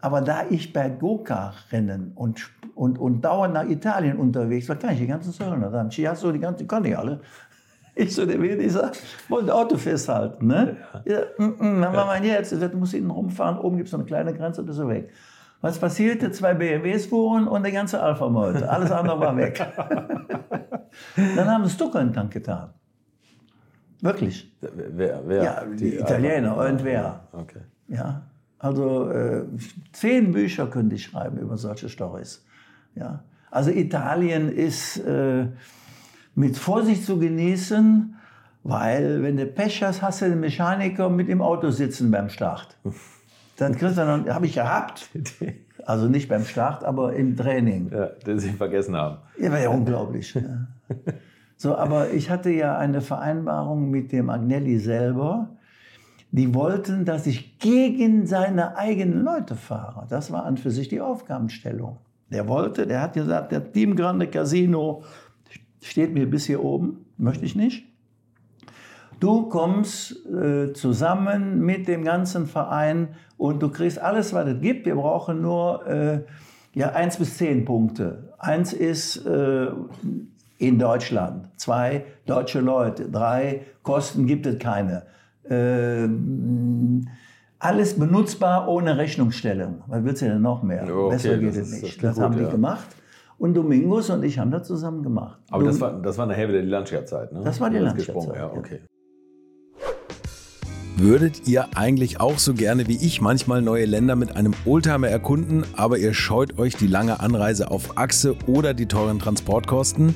Aber da ich bei Go-Kart-Rennen und, und, und dauernd nach Italien unterwegs war, kann ich die ganzen Söldner sagen. Ja, so die ganzen, kann ich alle. [LAUGHS] Ich so, der will, ich sag, wollte Auto festhalten. Ne? Ja. Ja, mm, mm, dann war man jetzt, du musst hinten rumfahren, oben gibt es noch eine kleine Grenze, bist du weg. Was passierte? Zwei BMWs fuhren und der ganze Alpha-Meute. Alles andere war weg. [LAUGHS] dann haben sie Stucker in den Tank getan. Wirklich. Wer? wer? Ja, die, Italiener, irgendwer. Okay. Ja, also äh, zehn Bücher könnte ich schreiben über solche Stories. Ja, also Italien ist äh, mit Vorsicht zu genießen, weil wenn du Pech hast, hast du den Mechaniker mit im Auto sitzen beim Start. Dann kriegst du dann, habe ich gehabt. Also nicht beim Start, aber im Training. Ja, den sie vergessen haben. Ja, war ja unglaublich. ja. [LAUGHS] So, aber ich hatte ja eine Vereinbarung mit dem Agnelli selber. Die wollten, dass ich gegen seine eigenen Leute fahre. Das war an für sich die Aufgabenstellung. Der wollte, der hat gesagt, der Team Grande Casino steht mir bis hier oben, möchte ich nicht. Du kommst äh, zusammen mit dem ganzen Verein und du kriegst alles, was es gibt. Wir brauchen nur äh, ja, eins bis zehn Punkte. Eins ist äh, in Deutschland, zwei deutsche Leute, drei Kosten gibt es keine. Äh, alles benutzbar ohne Rechnungsstellung. Was willst du denn noch mehr? Okay, Besser geht das es nicht. das Das, klingt haben gut, die ja. gemacht. Und Domingos und ich haben das zusammen gemacht. Aber das Dom- war, das war nachher wieder die Landschaftzeit, ne? Das war die Landschaftzeit, ja. okay. Würdet ihr eigentlich auch so gerne wie ich manchmal neue Länder mit einem Oldtimer erkunden, aber ihr scheut euch die lange Anreise auf Achse oder die teuren Transportkosten?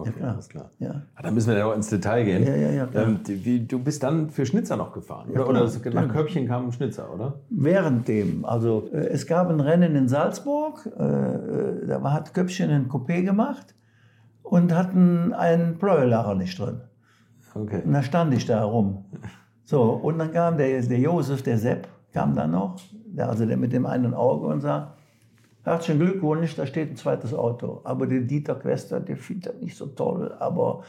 Okay, klar. alles klar. Ja. Ah, Dann müssen wir ja noch ins Detail gehen. Ja, ja, ja. Ähm, wie, du bist dann für Schnitzer noch gefahren, oder? oder das- nach. Köpfchen kam ein Schnitzer, oder? Während dem, also äh, es gab ein Rennen in Salzburg, äh, äh, da hat Köpfchen ein Coupé gemacht und hatten einen Pleuelacher nicht drin. Okay. Und da stand ich da rum. So, und dann kam der, der Josef, der Sepp, kam dann noch, der, also der mit dem einen Auge und sagt, herzlichen Glückwunsch, da steht ein zweites Auto. Aber der Dieter Quester, der findet das nicht so toll, aber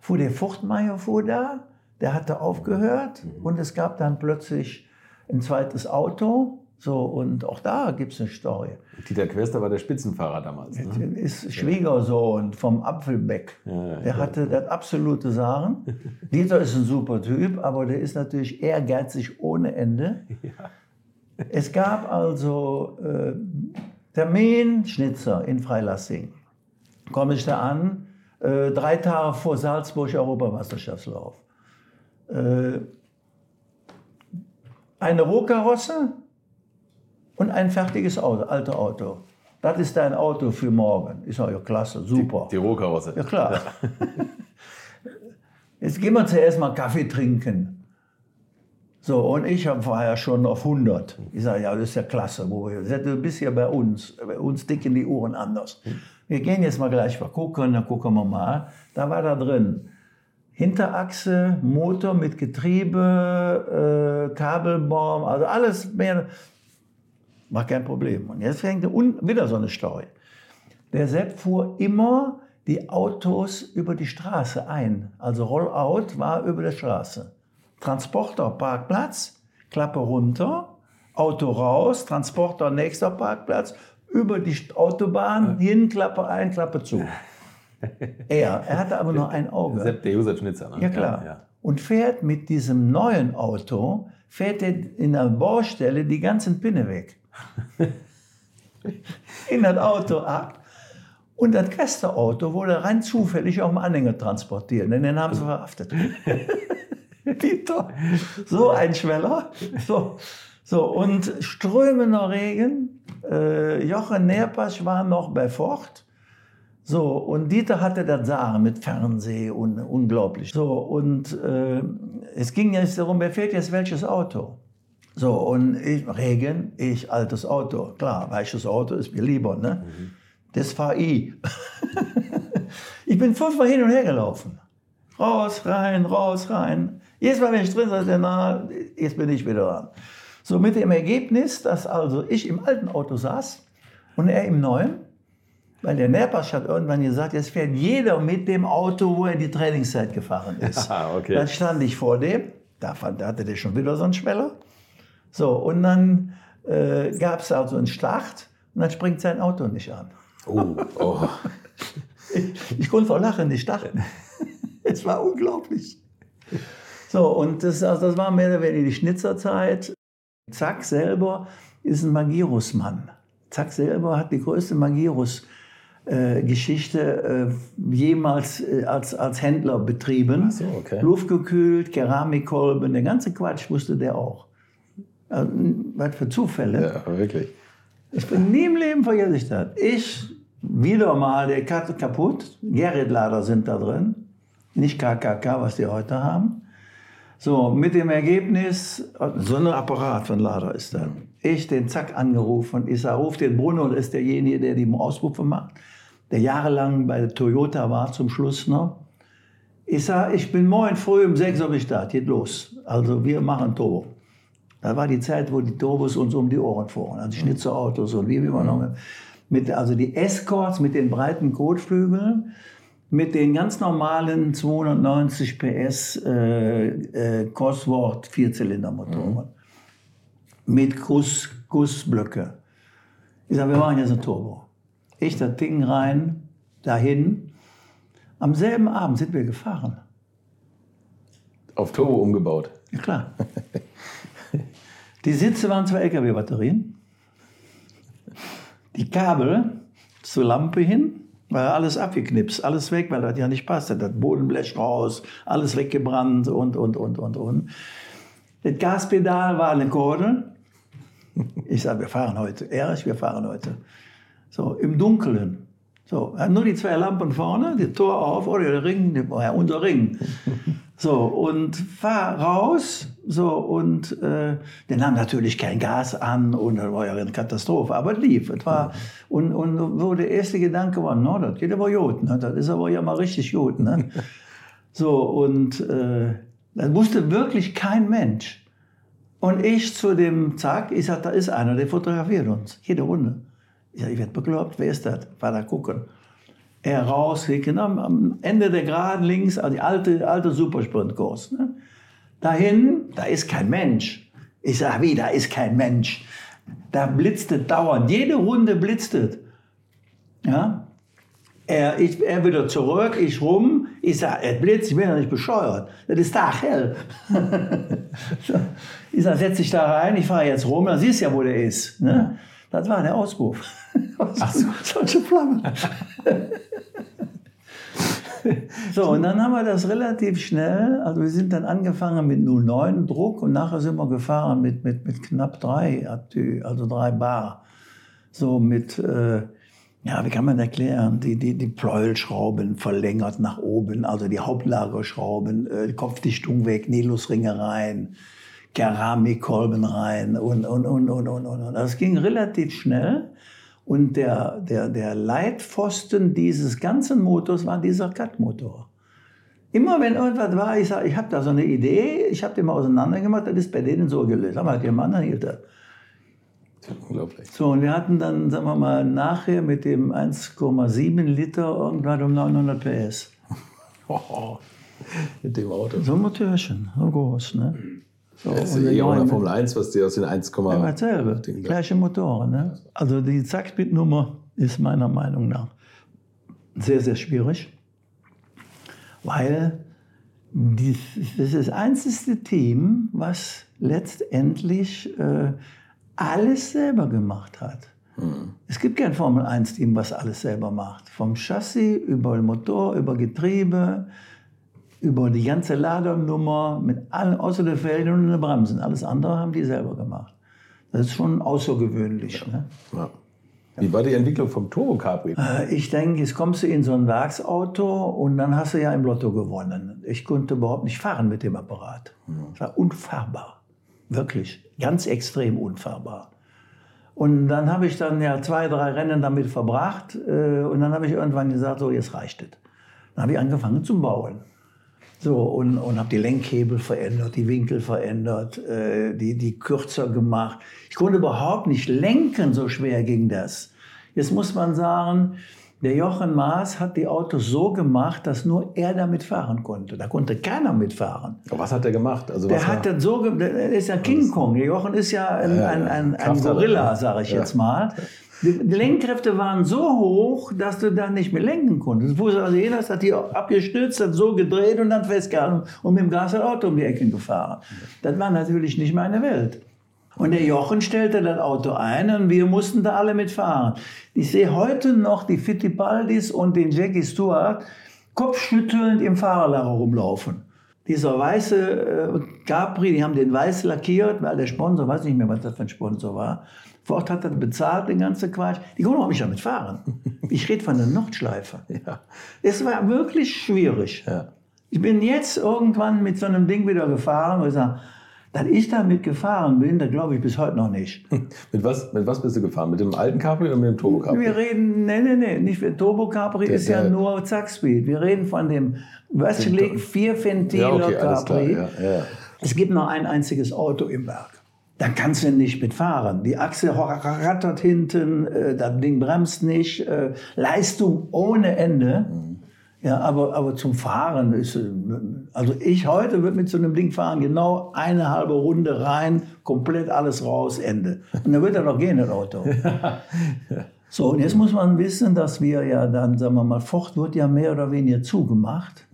fuhr der Furchtmeier fuhr da, der hatte aufgehört und es gab dann plötzlich ein zweites Auto. So, und auch da gibt es eine Story. Dieter Quester war der Spitzenfahrer damals. Ne? Ist Schwiegersohn vom Apfelbeck. Ja, der hatte das absolute Sagen. [LAUGHS] Dieter ist ein super Typ, aber der ist natürlich ehrgeizig ohne Ende. [LAUGHS] Es gab also äh, Termin Schnitzer in Freilassing. Komme ich da an, äh, drei Tage vor Salzburg Europameisterschaftslauf. Äh, eine Rohkarosse und ein fertiges Auto, altes Auto. Das ist dein Auto für morgen. Ich sage, ja klasse, super. Die Rohkarosse. Ja klar. [LAUGHS] Jetzt gehen wir zuerst mal Kaffee trinken. So, und ich war ja schon auf 100. Ich sage, ja, das ist ja klasse. Wo wir, du bist ja bei uns. Bei uns dicken die Uhren anders. Wir gehen jetzt mal gleich mal gucken, dann gucken wir mal. Da war da drin Hinterachse, Motor mit Getriebe, äh, Kabelbaum, also alles mehr. War kein Problem. Und jetzt fängt wieder so eine Story. Der Sepp fuhr immer die Autos über die Straße ein. Also Rollout war über der Straße. Transporter, Parkplatz, Klappe runter, Auto raus, Transporter, nächster Parkplatz, über die Autobahn hin, Klappe ein, Klappe zu. [LAUGHS] Er, er hatte aber nur ein Auge. Sepp, der Josef Schnitzer. Ne? Ja, klar. Ja, Und fährt mit diesem neuen Auto, fährt er in der Baustelle die ganzen Pinne weg. [LAUGHS] in das Auto ab. Und das Gästeauto wurde rein zufällig auf dem Anhänger transportiert. Denn den haben sie verhaftet. [LAUGHS] Peter, so ein Schweller. So, so und strömender Regen. Äh, Jochen Nerpasch war noch bei Ford. So, und Dieter hatte das Sagen mit Fernseh und unglaublich. So, und äh, es ging jetzt darum, wer fährt jetzt welches Auto? So, und ich, Regen, ich, altes Auto. Klar, weiches Auto ist mir lieber, ne? Das fahre ich. [LAUGHS] ich bin fünfmal hin und her gelaufen. Raus, rein, raus, rein. Jedes Mal, wenn ich drin saß, na, jetzt bin ich wieder dran. So mit dem Ergebnis, dass also ich im alten Auto saß und er im neuen. Weil der Nerpasch hat irgendwann gesagt, jetzt fährt jeder mit dem Auto, wo er die Trainingszeit gefahren ist. [LAUGHS] Ah, okay. Dann stand ich vor dem, da, hatte der schon wieder so einen Schweller. So, und dann äh, gab es also einen Start und dann springt sein Auto nicht an. Oh, oh. [LAUGHS] Ich, ich konnte vor Lachen nicht starten. [LAUGHS] es war unglaublich. So, und das, also das war mehr oder weniger die Schnitzerzeit. Zack selber ist ein Magirus-Mann. Zack selber hat die größte Magirus-Geschichte äh, jemals äh, als, als Händler betrieben. so, okay. Luftgekühlt, Keramikkolben, der ganze Quatsch wusste der auch. Also, was für Zufälle. Ja, wirklich. Ich bin nie im Leben vergesse ich das. Ich, wieder mal, der Karte kaputt. Gerrit-Lader sind da drin. Nicht KKK, was die heute haben. So, mit dem Ergebnis, so ein Apparat von Lader ist da. Ich den Zack angerufen. Ich sage, ruf den Bruno, das ist derjenige, der die Ausrufe macht. Der jahrelang bei Toyota war zum Schluss noch. Ich sage, ich bin morgen früh um 6 Uhr da, geht los. Also wir machen Turbo. Da war die Zeit, wo die Turbos uns um die Ohren fuhren, also Schnitzerautos und wie immer noch. Mit, also die Escorts mit den breiten Kotflügeln, mit den ganz normalen 290 PS äh, äh, Cosworth Vierzylindermotoren. Mit Guss, Gussblöcke. Ich sage, wir machen jetzt ein Turbo. Ich das Ding rein, dahin. Am selben Abend sind wir gefahren. Auf Turbo umgebaut. Ja, klar. Die Sitze waren zwei LKW-Batterien. Die Kabel zur Lampe hin, alles abgeknipst, alles weg, weil das ja nicht passte. Das Bodenblech raus, alles weggebrannt und, und, und, und, und. Das Gaspedal war eine Kordel. Ich sage, wir fahren heute. Erich, wir fahren heute. So, im Dunkeln. So, nur die zwei Lampen vorne, die Tor auf, oder der Ring, ja, unser Ring. So, und fahr raus, so, und äh, der nahm natürlich kein Gas an und das war ja eine Katastrophe, aber lief. Es war, und, und wo der erste Gedanke war, no, das geht aber gut, ne? das ist aber ja mal richtig gut. Ne? [LAUGHS] So, und äh, das wusste wirklich kein Mensch. Und ich zu dem Zack, ich sag, da ist einer, der fotografiert uns, jede Runde. Ich sag, ich werde bekloppt, wer ist das? War da gucken. Er raus, genau am Ende der Geraden links, also die alte, alte Supersprintkurs. Ne? Dahin, da ist kein Mensch. Ich sag, wie, da ist kein Mensch. Da blitzt es dauernd. Jede Runde blitzt es. Ja? Er, ich, er wieder zurück, ich rum. Ich sag, er blitzt, ich bin ja nicht bescheuert. Das ist da hell. [LAUGHS] Ich sag, setz dich da rein, ich fahre jetzt rum, dann siehst du ja, wo der ist. Ne? Das war der Auspuff. [LAUGHS] Ach so. Solche Flammen. [LAUGHS] So, und dann haben wir das relativ schnell, also wir sind dann angefangen mit 0,9 Druck und nachher sind wir gefahren mit, mit, mit knapp 3 Atü, also 3 Bar. So mit, äh, ja, wie kann man erklären, die, die, die Pleuelschrauben verlängert nach oben, also die Hauptlagerschrauben, äh, die Kopfdichtung weg, Nilusringe rein, Keramikkolben rein und, und, und, und, und, und. Das ging relativ schnell. Und der, der, der Leitpfosten dieses ganzen Motors war dieser Cut-Motor. Immer wenn irgendwas war, ich sage, ich habe da so eine Idee, ich habe den mal auseinander gemacht, das ist bei denen so gelöst. Aber der Mann hielt das. Unglaublich. So, und wir hatten dann, sagen wir mal, nachher mit dem 1,7 Liter irgendwann um 900 PS. [LAUGHS] Mit dem Auto. So ein Motörchen, so groß, ne? So, Das ist eh neun- Formel 1, was die aus den 1, Ja, dasselbe. Gleiche Motoren. Ne? Also die Zackspeed-Nummer ist meiner Meinung nach sehr, sehr schwierig, weil dies, das ist das einzige Team, was letztendlich äh, alles selber gemacht hat. Es gibt kein Formel-1-Team, was alles selber macht. Vom Chassis über den Motor, über Getriebe, über die ganze Ladernummer, mit allen, außer der Felgen und den Bremsen. Alles andere haben die selber gemacht. Das ist schon außergewöhnlich. Ne? Ja. Wie war die Entwicklung vom Turbo Capri? Äh, Ich denke, jetzt kommst du in so ein Werksauto und dann hast du ja im Lotto gewonnen. Ich konnte überhaupt nicht fahren mit dem Apparat. Es war unfahrbar. Wirklich. Ganz extrem unfahrbar. Und dann habe ich dann ja zwei, drei Rennen damit verbracht. äh, Und dann habe ich irgendwann gesagt, so, jetzt reicht es. Dann habe ich angefangen zu bauen. So, und, und habe die Lenkhebel verändert, die Winkel verändert, äh, die, die kürzer gemacht. Ich konnte überhaupt nicht lenken, so schwer ging das. Jetzt muss man sagen, der Jochen Maas hat die Autos so gemacht, dass nur er damit fahren konnte. Da konnte keiner mitfahren. Aber Was hat er gemacht? Also Der hat das so, der ist ja King Kong. Der Jochen ist ja ein, ein, ein, ein. Gorilla, sage ich Ja. jetzt mal. Die Lenkkräfte waren so hoch, dass du da nicht mehr lenken konntest. Wo also jeder hat die abgestützt, hat so gedreht und dann festgehalten und mit dem Gas das Auto um die Ecke gefahren. Das war natürlich nicht meine Welt. Und der Jochen stellte das Auto ein und wir mussten da alle mitfahren. Ich sehe heute noch die Fittipaldis und den Jackie Stewart kopfschüttelnd im Fahrerlager rumlaufen. Dieser weiße äh, Capri, die haben den weiß lackiert, weil der Sponsor, weiß nicht mehr, was das für ein Sponsor war. Ford hat das bezahlt, den ganzen Quatsch. Die konnten auch nicht damit fahren. Ich rede von der Nordschleife. [LAUGHS] Ja. Es war wirklich schwierig. Ja. Ich bin jetzt irgendwann mit so einem Ding wieder gefahren und ich sage, dass ich damit gefahren bin, das glaube ich bis heute noch nicht. [LAUGHS] Mit was, mit was bist du gefahren? Mit dem alten Capri oder mit dem Turbo Capri? Wir reden, nee, nee, nee, nicht für Turbo Capri Der- ist ja der- nur Zackspeed. Wir reden von dem Westlick Vierventiler ja, okay, alles klar. Capri. Ja, ja. Es gibt noch ein einziges Auto im Werk. Da kannst du nicht mitfahren. Die Achse rattert hinten, äh, das Ding bremst nicht. Äh, Leistung ohne Ende. Ja, aber, aber zum Fahren ist, äh, also ich heute würde mit so einem Ding fahren, genau eine halbe Runde rein, komplett alles raus, Ende. Und dann wird er noch gehen, das Auto. [LAUGHS] [LAUGHS] So, und jetzt muss man wissen, dass wir ja dann, sagen wir mal, Ford wird ja mehr oder weniger zugemacht.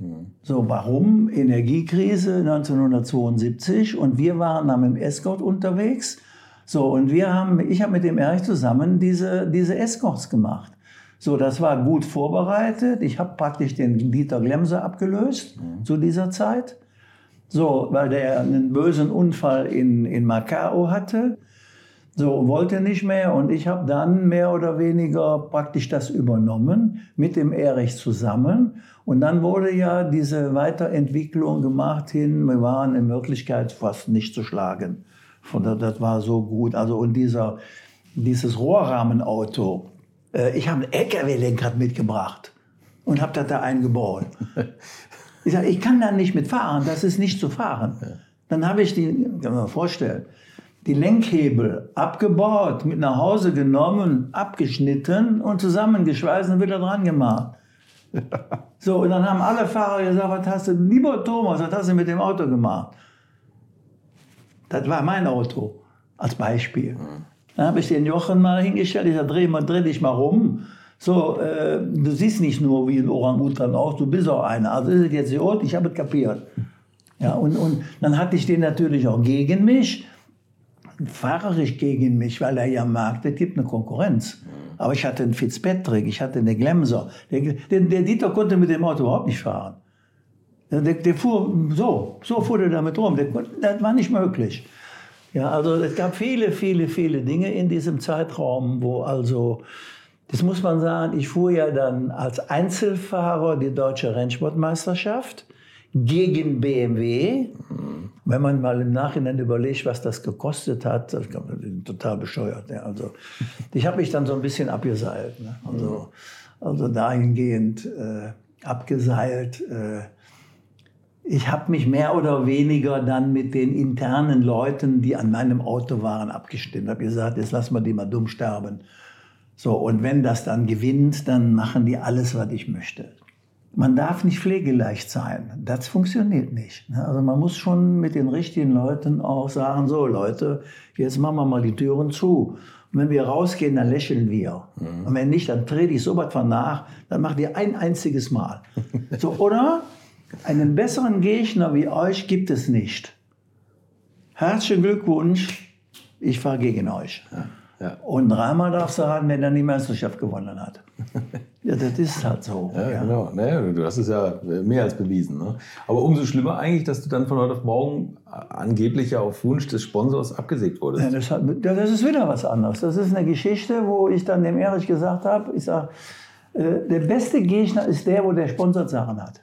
So, warum? Energiekrise 1972 und wir waren dann mit dem Escort unterwegs. So, und wir haben, ich habe mit dem Erich zusammen diese, diese Escorts gemacht. So, das war gut vorbereitet. Ich habe praktisch den Dieter Glemser abgelöst zu dieser Zeit. So, weil der einen bösen Unfall in, in Macao hatte. So, wollte nicht mehr und ich habe dann mehr oder weniger praktisch das übernommen mit dem Erich zusammen. Und dann wurde ja diese Weiterentwicklung gemacht hin, wir waren in Wirklichkeit fast nicht zu schlagen. Von da- Das war so gut. Also und dieser, dieses Rohrrahmenauto, äh, ich habe ein LKW-Lenkrad mitgebracht und habe das da eingebaut. [LAUGHS] Ich sage, ich kann da nicht mitfahren, das ist nicht zu fahren. Dann habe ich die, kann man vorstellen, die Lenkhebel abgebaut, mit nach Hause genommen, abgeschnitten und zusammengeschweißt und wieder dran gemacht. [LAUGHS] So, und dann haben alle Fahrer gesagt, was hast du, lieber Thomas, was hast du mit dem Auto gemacht? Das war mein Auto, als Beispiel. Dann habe ich den Jochen mal hingestellt, ich sage, dreh, mal, dreh dich mal rum. So, äh, du siehst nicht nur wie ein Orang-Utan aus, du bist auch einer. Also ist es jetzt gut, ich habe es kapiert. Ja, und, und dann hatte ich den natürlich auch gegen mich, fahrerisch gegen mich, weil er ja merkt, es gibt eine Konkurrenz. Aber ich hatte einen Fitzpatrick, ich hatte eine Glemser. Der, der, der Dieter konnte mit dem Auto überhaupt nicht fahren. Der, der fuhr so, so fuhr der damit rum. Das war nicht möglich. Ja, also es gab viele, viele, viele Dinge in diesem Zeitraum, wo also, das muss man sagen, ich fuhr ja dann als Einzelfahrer die deutsche Rennsportmeisterschaft gegen BMW. Wenn man mal im Nachhinein überlegt, was das gekostet hat, das total bescheuert. Ja. Also, ich habe mich dann so ein bisschen abgeseilt. Ne? Also, also dahingehend äh, abgeseilt. Äh, ich habe mich mehr oder weniger dann mit den internen Leuten, die an meinem Auto waren, abgestimmt. Ich habe gesagt, jetzt lassen wir die mal dumm sterben. So, und wenn das dann gewinnt, dann machen die alles, was ich möchte man darf nicht pflegeleicht sein. Das funktioniert nicht. Ne? Also man muss schon mit den richtigen Leuten auch sagen, so Leute, jetzt machen wir mal die Türen zu. Und wenn wir rausgehen, dann lächeln wir. Mhm. Und wenn nicht, dann trete ich so was von nach, dann macht ihr ein einziges Mal. [LAUGHS] So, oder? Einen besseren Gegner wie euch gibt es nicht. Herzlichen Glückwunsch, ich fahre gegen euch. Ja. Ja. Und dreimal darfst du raten, wenn er die Meisterschaft gewonnen hat. [LAUGHS] ja, das ist halt so. Ja, ja. genau. Nee, du hast es ja mehr als bewiesen. Ne? Aber umso schlimmer eigentlich, dass du dann von heute auf morgen angeblich ja auf Wunsch des Sponsors abgesägt wurdest. Ja, das, hat, das, ist wieder was anderes. Das ist eine Geschichte, wo ich dann dem Erich gesagt habe, ich sage, äh, der beste Gegner ist der, wo der Sponsor Sachen hat.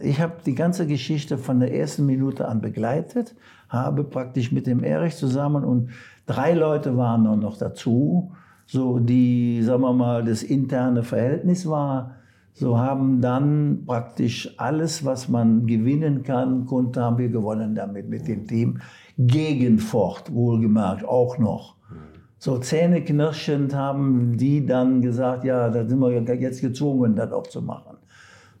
Ich habe die ganze Geschichte von der ersten Minute an begleitet, habe praktisch mit dem Erich zusammen und Drei Leute waren dann noch dazu, so die, sagen wir mal, das interne Verhältnis war. So haben dann praktisch alles, was man gewinnen kann, konnte, haben wir gewonnen damit mit dem Team. Gegen Ford, wohlgemerkt, auch noch. So zähneknirschend haben die dann gesagt, ja, da sind wir jetzt gezwungen, das auch zu machen.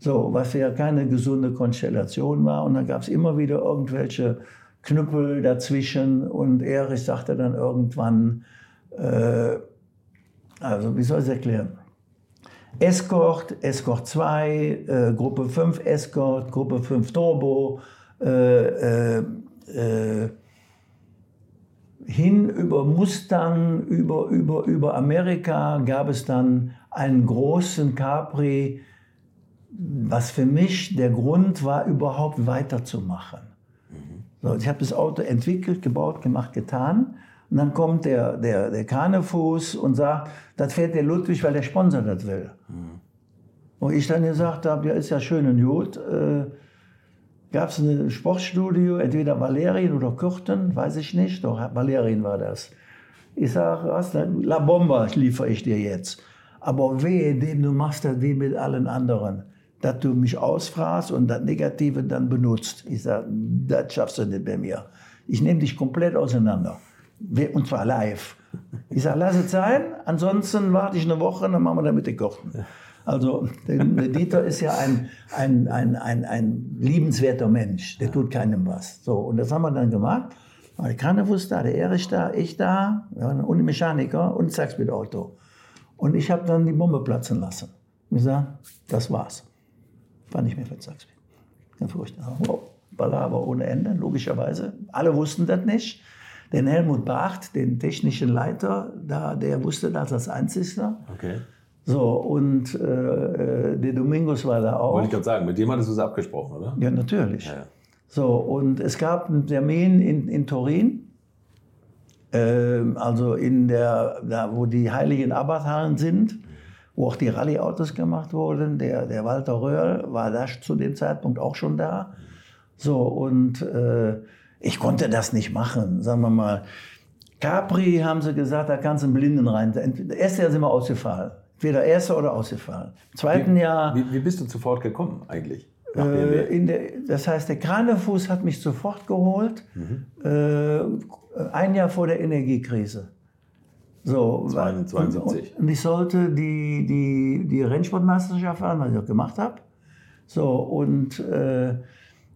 So, was ja keine gesunde Konstellation war. Und dann gab es immer wieder irgendwelche Knüppel dazwischen und Erich sagte dann irgendwann, äh, also wie soll ich es erklären? Escort, Escort 2, äh, Gruppe 5 Escort, Gruppe 5 Turbo, äh, äh, äh, hin über Mustang, über, über, über Amerika gab es dann einen großen Capri, was für mich der Grund war, überhaupt weiterzumachen. So, ich habe das Auto entwickelt, gebaut, gemacht, getan. Und dann kommt der, der, der Kanefuß und sagt, das fährt der Ludwig, weil der Sponsor das will. Mhm. Und ich dann gesagt habe, ja, ist ja schön und gut. Äh, Gab es ein Sportstudio, entweder Valerien oder Kürten, weiß ich nicht, doch Valerien war das. Ich sage, was, La Bomba liefere ich dir jetzt. Aber wehe dem, du machst das wie mit allen anderen dass du mich ausfragst und das Negative dann benutzt. Ich sage, das schaffst du nicht bei mir. Ich nehme dich komplett auseinander. Und zwar live. Ich sage, lass es sein, ansonsten warte ich eine Woche dann machen wir damit die Kochen. Also der, der Dieter ist ja ein, ein, ein, ein, ein liebenswerter Mensch, der tut keinem was. So, und das haben wir dann gemacht. Der Kanevus da, der Erich da, ich da, und die Mechaniker und das Auto. Und ich habe dann die Bombe platzen lassen. Ich sage, das war's war nicht mehr für Zaxby. Ganz furchtbar. Wow. Balaber ohne Ende, logischerweise. Alle wussten das nicht. Den Helmut Bacht, den technischen Leiter, da, der wusste das als Einziger. Okay. So, und äh, äh der Domingos war da auch. Wollte ich gerade sagen, mit dem hattest du es abgesprochen, oder? Ja, natürlich. Ja, ja. So, und es gab einen Termin in, in Turin, äh, also in der, da wo die heiligen Abbatanen sind wo auch die Rallye-Autos gemacht wurden. Der, der Walter Röhrl war da zu dem Zeitpunkt auch schon da. So, und äh, ich konnte das nicht machen, sagen wir mal. Capri haben sie gesagt, da kannst du einen Blinden rein. Erste Jahr sind wir ausgefallen. Entweder erste oder ausgefallen. Im zweiten wie, Jahr. Wie, wie, bist du sofort gekommen eigentlich? Äh, der, das heißt, der Kranefuß hat mich sofort geholt, mhm. äh, ein Jahr vor der Energiekrise. So, 72. Und ich sollte die, die, die Rennsportmeisterschaft fahren, was ich auch gemacht habe. So, und äh,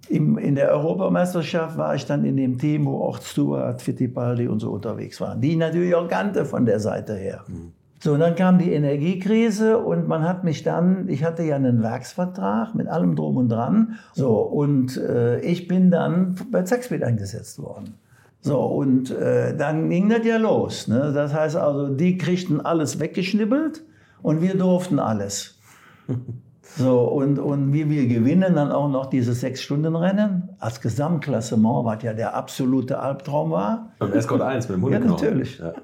im, in der Europameisterschaft war ich dann in dem Team, wo auch Stuart, Fittipaldi und so unterwegs waren. Die natürlich auch kannte von der Seite her. Mhm. So, und dann kam die Energiekrise und man hat mich dann, ich hatte ja einen Werksvertrag mit allem drum und dran. So, und äh, ich bin dann bei Zackspeed eingesetzt worden. So, und äh, dann ging das ja los. Ne? Das heißt also, die kriegten alles weggeschnibbelt und wir durften alles. [LAUGHS] So, und, und wie wir gewinnen dann auch noch dieses Sechs-Stunden-Rennen als Gesamtklassement, was ja der absolute Albtraum war. Beim Escort 1 mit dem Ja, Hundeknochen. natürlich. Ja. [LAUGHS]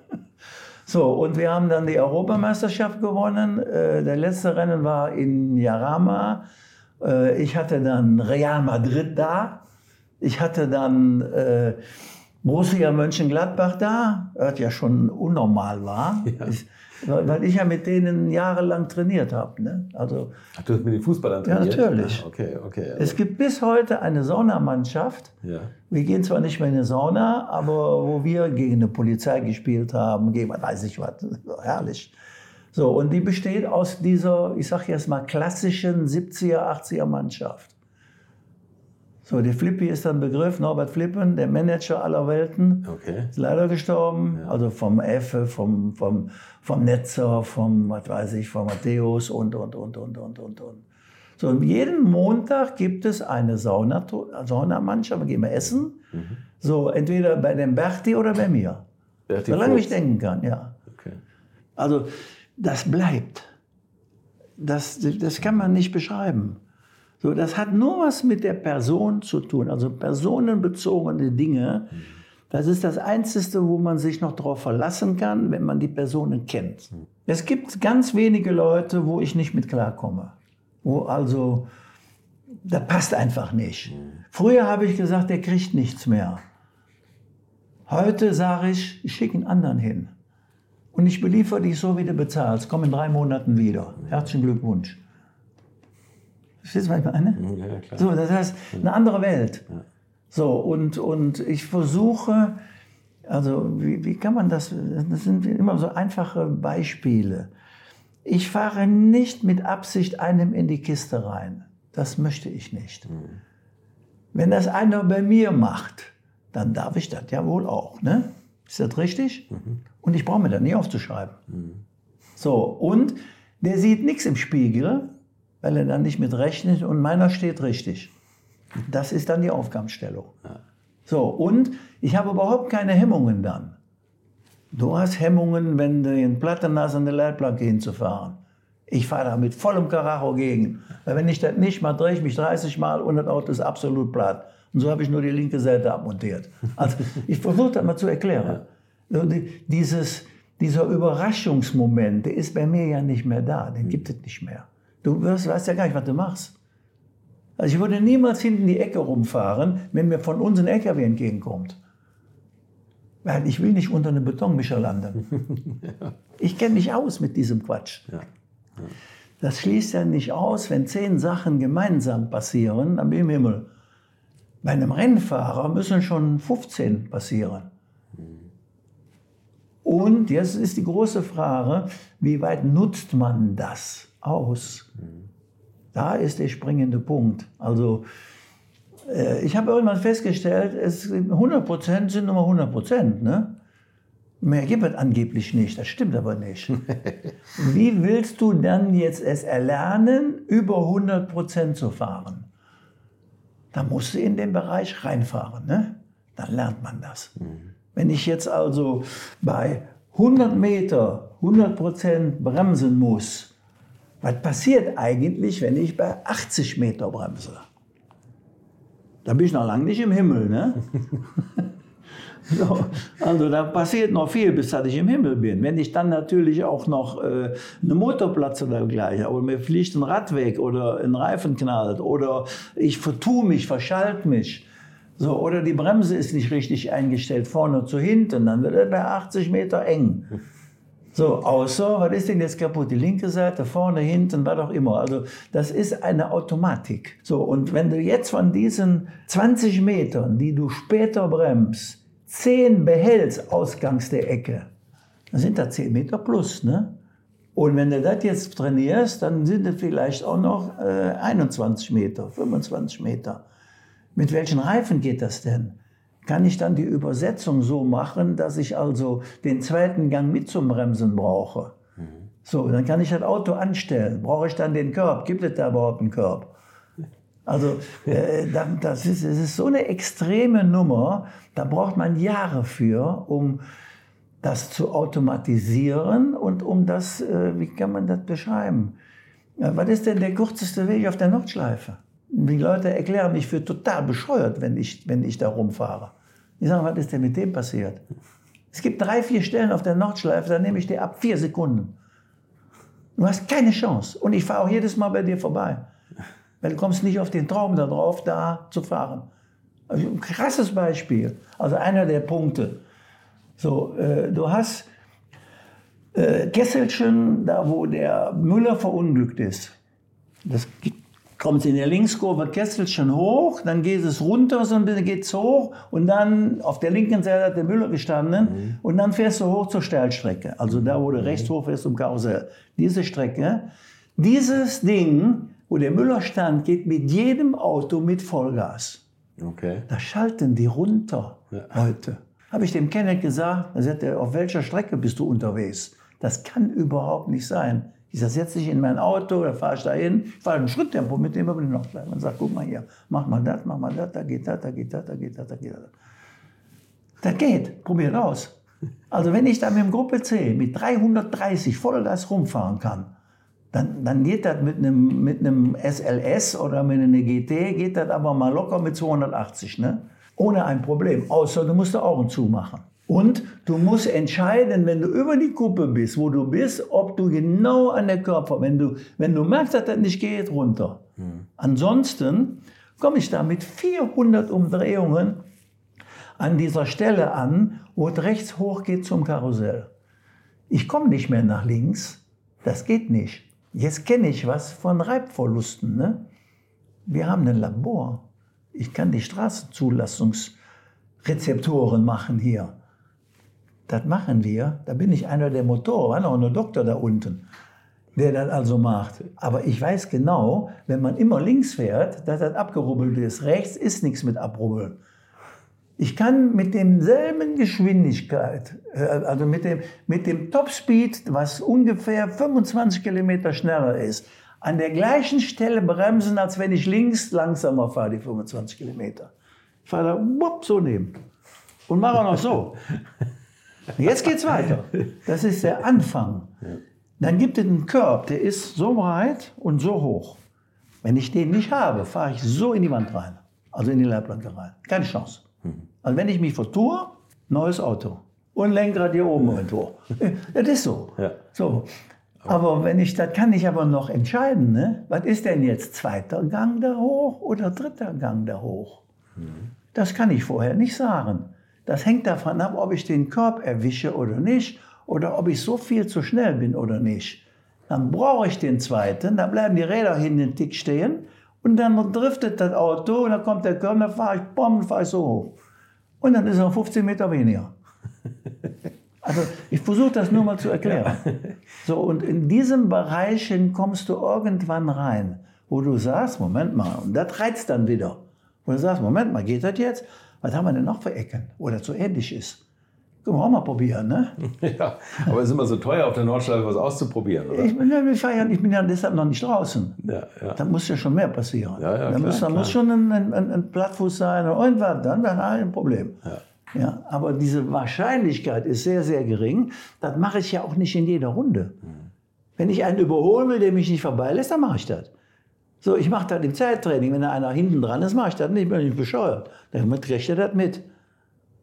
So, und wir haben dann die Europameisterschaft gewonnen. Äh, Der letzte Rennen war in Jarama. Äh, Ich hatte dann Real Madrid da. Ich hatte dann äh, Borussia Mönchengladbach da, was ja schon unnormal war. [LAUGHS] Ich, weil weil ich ja mit denen jahrelang trainiert habe. Ne? Also Ach, du hast mit den Fußballern Ja, trainiert? natürlich. Ah, okay, okay. es gibt bis heute eine Saunamannschaft. ja. Wir gehen zwar nicht mehr in eine Sauna, aber wo wir gegen eine Polizei gespielt haben, gegen was weiß ich was, [LAUGHS] herrlich. So, und die besteht aus dieser, ich sag jetzt mal, klassischen 70er, 80er Mannschaft. So, der Flippi ist ein Begriff, Norbert Flippen, der Manager aller Welten, Okay. ist leider gestorben. Also vom Effe, vom, vom, vom Netzer, vom, was weiß ich, vom Matthäus und, und, und, und, und, und, und. So, und jeden Montag gibt es eine Sauna, Saunamannschaft, wir gehen wir essen. So, entweder bei dem Berti oder bei mir. Berti Solange ich denken kann, ja. Okay. Also, das bleibt. Das, das kann man nicht beschreiben. So, das hat nur was mit der Person zu tun, also personenbezogene Dinge. Das ist das Einzige, wo man sich noch darauf verlassen kann, wenn man die Personen kennt. Es gibt ganz wenige Leute, wo ich nicht mit klarkomme. Wo also, das passt einfach nicht. Früher habe ich gesagt, der kriegt nichts mehr. Heute sage ich, ich schicke einen anderen hin. Und ich beliefere dich so, wie du bezahlst. Komm in drei Monaten wieder. Herzlichen Glückwunsch. Verstehst du, was ich meine? Ja, klar. So, das heißt, eine andere Welt. So, und, und ich versuche, also wie, wie kann man das, das sind immer so einfache Beispiele. Ich fahre nicht mit Absicht einem in die Kiste rein. Das möchte ich nicht. Wenn das einer bei mir macht, dann darf ich das ja wohl auch. Ne? Ist das richtig? Und ich brauche mir das nicht aufzuschreiben. So, und der sieht nichts im Spiegel, weil er dann nicht mit rechnet und meiner steht richtig. Das ist dann die Aufgabenstellung. So, und ich habe überhaupt keine Hemmungen dann. Du hast Hemmungen, wenn du in Platten hast, an der Leitplanke hinzufahren. Ich fahre da mit vollem Karacho gegen. Weil wenn ich das nicht mache, drehe ich mich 30 Mal und das Auto ist absolut platt. Und so habe ich nur die linke Seite abmontiert. Also [LAUGHS] ich versuche das mal zu erklären. Die- Dieses, dieser Überraschungsmoment, der ist bei mir ja nicht mehr da. Den gibt es nicht mehr. Du wirst, weißt ja gar nicht, was du machst. Also ich würde niemals hinten die Ecke rumfahren, wenn mir von uns ein LKW entgegenkommt. Weil ich will nicht unter einem Betonmischer landen. [LAUGHS] Ich kenne mich aus mit diesem Quatsch. Das schließt ja nicht aus, wenn zehn Sachen gemeinsam passieren, dann bin ich im Himmel. Bei einem Rennfahrer müssen schon 15 passieren. Und jetzt ist die große Frage, wie weit nutzt man das aus? Da ist der springende Punkt. Also äh, ich habe irgendwann festgestellt, es, 100% sind nur 100%. Ne? Mehr gibt es angeblich nicht, das stimmt aber nicht. [LAUGHS] Wie willst du dann jetzt es erlernen, über 100% zu fahren? Da musst du in den Bereich reinfahren, ne? dann lernt man das. Wenn ich jetzt also bei 100 Meter 100% bremsen muss, was passiert eigentlich, wenn ich bei 80 Meter bremse? Da bin ich noch lange nicht im Himmel, ne? [LAUGHS] So, also da passiert noch viel, bis dass ich im Himmel bin. Wenn ich dann natürlich auch noch äh, eine Motorplatz oder dergleichen, oder mir fliegt ein Rad weg oder ein Reifen knallt oder ich vertue mich, verschalt mich. So, oder die Bremse ist nicht richtig eingestellt, vorne zu hinten, dann wird es bei 80 Meter eng. So, außer, was ist denn jetzt kaputt? Die linke Seite, vorne, hinten, was auch immer. Also, das ist eine Automatik. So, und wenn du jetzt von diesen 20 Metern, die du später bremst, 10 behältst ausgangs der Ecke, dann sind das 10 Meter plus, ne? Und wenn du das jetzt trainierst, dann sind es vielleicht auch noch äh, 21 Meter, 25 Meter. Mit welchen Reifen geht das denn? Kann ich dann die Übersetzung so machen, dass ich also den zweiten Gang mit zum Bremsen brauche? So, dann kann ich das Auto anstellen. Brauche ich dann den Körb? Gibt es da überhaupt einen Körb? Also [LAUGHS] äh, das, ist, das ist so eine extreme Nummer, da braucht man Jahre für, um das zu automatisieren und um das, äh, wie kann man das beschreiben? Was ist denn der kürzeste Weg auf der Nordschleife? Die Leute erklären mich für total bescheuert, wenn ich, wenn ich da rumfahre. Die sagen, was ist denn mit dem passiert? Es gibt drei, vier Stellen auf der Nordschleife, da nehme ich dir ab vier Sekunden. Du hast keine Chance. Und ich fahre auch jedes Mal bei dir vorbei. Weil du kommst nicht auf den Traum darauf, da zu fahren. Also ein krasses Beispiel. Also einer der Punkte. So, äh, du hast äh, Kesselchen, da wo der Müller verunglückt ist. Das kommt in der Linkskurve Kesselchen hoch, dann geht es runter so ein bisschen, geht es hoch und dann auf der linken Seite hat der Müller gestanden mhm. und dann fährst du hoch zur Steilstrecke. Also da, wo du mhm. rechts hoch fährst zum Karussell. Diese Strecke, dieses Ding, wo der Müller stand, geht mit jedem Auto mit Vollgas. Okay. Da schalten die runter ja. heute. Habe ich dem Kenneth gesagt, da sagt er, auf welcher Strecke bist du unterwegs? Das kann überhaupt nicht sein. Ich sage, setze dich in mein Auto, da fahre ich dahin, ich fahre im Schritttempo mit dem über den Nordschleife und sage, guck mal hier, mach mal das, mach mal das, da geht das, da geht das, da geht das, da geht das. Das geht, probiert aus. Also wenn ich da mit dem Gruppe C mit 330 Vollgas rumfahren kann, dann, dann geht das mit einem, mit einem SLS oder mit einer GT, geht das aber mal locker mit 280, ne? ohne ein Problem. Außer du musst die Augen zumachen. Und du musst entscheiden, wenn du über die Kuppe bist, wo du bist, ob du genau an der Körper, wenn du, wenn du merkst, dass das nicht geht, runter. Mhm. Ansonsten komme ich da mit 400 Umdrehungen an dieser Stelle an, wo es rechts hoch geht zum Karussell. Ich komme nicht mehr nach links. Das geht nicht. Jetzt kenne ich was von Reibverlusten. Ne? Wir haben ein Labor. Ich kann die Straßenzulassungsrezeptoren machen hier. Das machen wir. Da bin ich einer der Motoren, auch ein Doktor da unten, der das also macht. Aber ich weiß genau, wenn man immer links fährt, dass das abgerubbelt ist. Rechts ist nichts mit abrubbeln. Ich kann mit demselben Geschwindigkeit, äh, also mit dem, mit dem Topspeed, was ungefähr 25 Kilometer schneller ist, an der gleichen Stelle bremsen, als wenn ich links langsamer fahre, die 25 Kilometer. Ich fahre da wupp, so neben und mache auch noch so. [LAUGHS] Jetzt geht's weiter. Das ist der Anfang. Dann gibt es einen Körb, der ist so breit und so hoch. Wenn ich den nicht habe, fahre ich so in die Wand rein. Also in die Leitplanke rein. Keine Chance. Also wenn ich mich vertue, neues Auto. Und Lenkrad hier oben irgendwo. [LAUGHS] Das ist so. So. Aber wenn ich, das kann ich aber noch entscheiden, ne? was ist denn jetzt zweiter Gang da hoch oder dritter Gang da hoch? Mhm. Das kann ich vorher nicht sagen. Das hängt davon ab, ob ich den Korb erwische oder nicht oder ob ich so viel zu schnell bin oder nicht. Dann brauche ich den zweiten, da bleiben die Räder hinten den Tick stehen und dann driftet das Auto und dann kommt der Körper, dann fahre ich, bumm, fahre ich so hoch. Und dann ist er 15 Meter weniger. [LAUGHS] Also ich versuche das nur mal zu erklären. So, und in diesen Bereichen kommst du irgendwann rein, wo du sagst, Moment mal, und das reizt dann wieder. Wo du sagst, Moment mal, geht das jetzt? Was haben wir denn noch für Ecken, wo das so ähnlich ist? Können wir auch mal probieren, ne? [LAUGHS] Ja, aber es ist immer so teuer, auf der Nordschleife was auszuprobieren, oder? Ich bin, ja, ich bin ja deshalb noch nicht draußen. Ja, ja. Da muss ja schon mehr passieren. Ja, ja, da, klar, muss, da muss schon ein, ein, ein Plattfuß sein oder irgendwas, dann, dann ein Problem. Ja. Ja, aber diese Wahrscheinlichkeit ist sehr, sehr gering. Das mache ich ja auch nicht in jeder Runde. Mhm. Wenn ich einen überholen will, der mich nicht vorbeilässt, dann mache ich das. So, ich mache das im Zeittraining. Wenn da einer hinten dran ist, mache ich das nicht, bin ich bescheuert. Damit kriegt er das mit.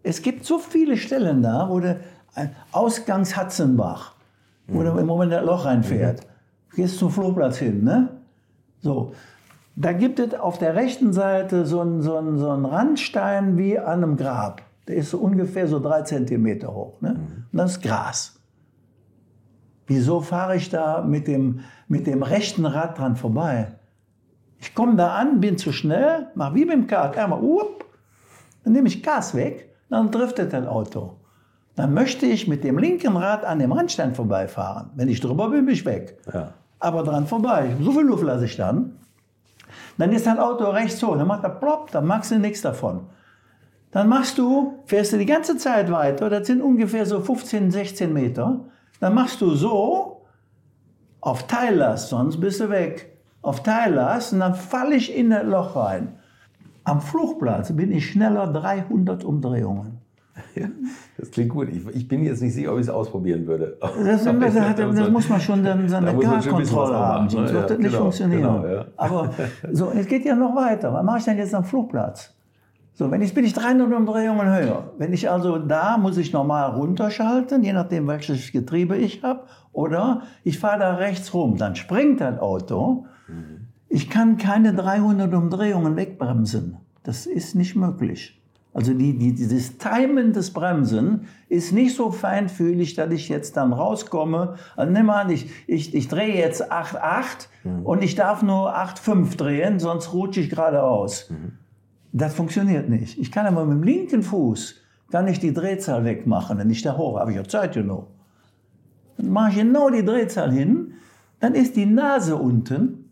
Es gibt so viele Stellen da, wo der Ausgangs Hatzenbach, wo mhm. im Moment ein Loch reinfährt. Mhm. Gehst zum Flugplatz hin, ne? So. Da gibt es auf der rechten Seite so einen, so, einen, so einen Randstein wie an einem Grab. Der ist so ungefähr so drei Zentimeter hoch. Ne? Mhm. Und das ist Gras. Wieso fahre ich da mit dem, mit dem rechten Rad dran vorbei? Ich komme da an, bin zu schnell, mache wie beim Kart, einmal, up, dann nehme ich Gas weg, dann driftet das Auto. Dann möchte ich mit dem linken Rad an dem Randstein vorbeifahren. Wenn ich drüber bin, bin ich weg. Ja. Aber dran vorbei. So viel Luft lasse ich dann. Dann ist dein Auto rechts hoch, dann macht er plopp, dann machst du nichts davon. Dann machst du, fährst du die ganze Zeit weiter, das sind ungefähr so 15, 16 Meter. Dann machst du so auf Teillast, sonst bist du weg. Auf Teillass und dann falle ich in das Loch rein. Am Flugplatz bin ich schneller 300 Umdrehungen. Ja, das klingt gut. Ich, ich, bin jetzt nicht sicher, ob ich es ausprobieren würde. Das, [LAUGHS] das, das, das muss man schon dann seine K-Kontrolle [LAUGHS] haben, sonst ja, wird das nicht genau, funktionieren. Genau, ja. Aber so, es geht ja noch weiter. Was mache ich denn jetzt am Flugplatz? So, wenn ich bin ich 300 Umdrehungen höher. Wenn ich also da muss ich normal runterschalten, je nachdem welches Getriebe ich habe, oder ich fahre da rechts rum, dann springt das Auto. Ich kann keine 300 Umdrehungen wegbremsen. Das ist nicht möglich. Also die, die, dieses Timen des Bremsen ist nicht so feinfühlig, dass ich jetzt dann rauskomme. Also nimm an, ich, ich, ich drehe jetzt 8,8 mhm. und ich darf nur 8,5 drehen, sonst rutsche ich geradeaus. Mhm. Das funktioniert nicht. Ich kann aber mit dem linken Fuß kann ich die Drehzahl wegmachen, wenn ich da hoch habe. Ich habe Zeit genug. Dann mache ich genau die Drehzahl hin, dann ist die Nase unten,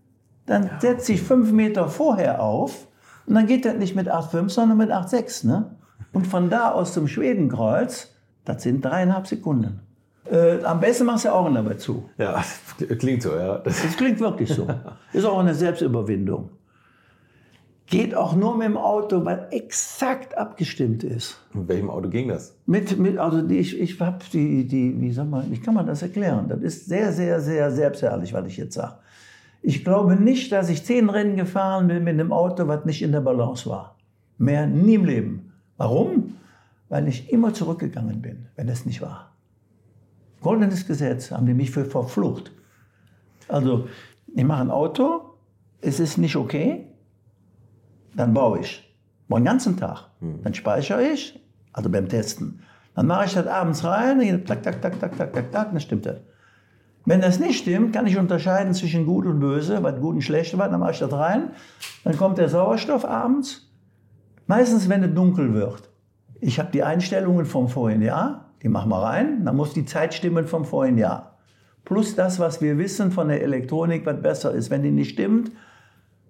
dann ja. setze ich fünf Meter vorher auf und dann geht das nicht mit 8,5, sondern mit 8,6. Ne? Und von da aus zum Schwedenkreuz, das sind dreieinhalb Sekunden. Äh, am besten machst du Augen dabei zu. Ja, [LAUGHS] klingt so, ja. Das, das klingt wirklich so. [LAUGHS] Ist auch eine Selbstüberwindung. Geht auch nur mit dem Auto, weil exakt abgestimmt ist. Mit welchem Auto ging das? Mit, mit also die, ich, ich habe die, die, wie sag mal, wie kann man das erklären? Das ist sehr, sehr, sehr selbstherrlich, was ich jetzt sage. Ich glaube nicht, dass ich zehn Rennen gefahren bin mit einem Auto, was nicht in der Balance war. Mehr nie im Leben. Warum? Weil ich immer zurückgegangen bin, wenn es nicht war. Goldenes Gesetz haben die mich für verflucht. Also, ich mache ein Auto, es ist nicht okay, dann baue ich. Den ganzen Tag. Hm. Dann speichere ich, also beim Testen. Dann mache ich das abends rein, tak, tak, tak, tak, tak, tak, tak, dann stimmt das. Wenn das nicht stimmt, kann ich unterscheiden zwischen gut und böse, was gut und schlecht war. Dann mache ich das rein. Dann kommt der Sauerstoff abends. Meistens, wenn es dunkel wird. Ich habe die Einstellungen vom vorigen Jahr, die machen wir rein. Dann muss die Zeit stimmen vom vorigen Jahr. Plus das, was wir wissen von der Elektronik, was besser ist. Wenn die nicht stimmt,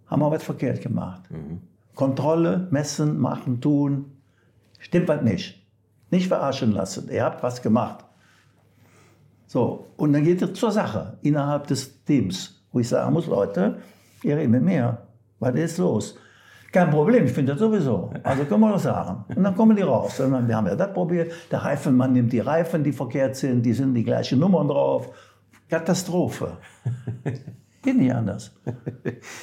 haben wir was verkehrt gemacht. Mhm. Kontrolle, messen, machen, tun. Stimmt was nicht. Nicht verarschen lassen. Ihr habt was gemacht. So, und dann geht es zur Sache innerhalb des Teams, wo ich sagen muss, Leute, ihr redet mit mir. Was ist los? Kein Problem, ich finde das sowieso. Also können wir das sagen. Und dann kommen die raus. Dann, wir haben ja das probiert. Der Reifenmann nimmt die Reifen, die verkehrt sind, die sind die gleichen Nummern drauf. Katastrophe. Geht nicht anders.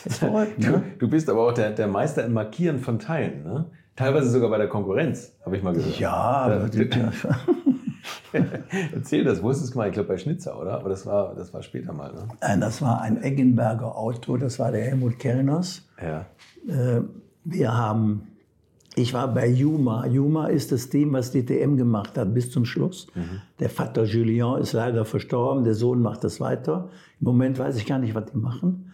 ist verrückt, ne? du, du, bist aber auch der, der Meister im Markieren von Teilen. Ne? Teilweise sogar bei der Konkurrenz, habe ich mal gehört. Ja, ja. [LAUGHS] Erzähl das, wo ist es mal? Ich glaube bei Schnitzer, oder? Aber das war, das war später mal, ne? Nein, das war ein Eggenberger Auto, das war der Helmut Kellners. Ja. Äh, wir haben, ich war bei Juma. Juma ist das Team, was DTM gemacht hat bis zum Schluss. Mhm. Der Vater Julien ist leider verstorben, der Sohn macht das weiter. Im Moment weiß ich gar nicht, was die machen.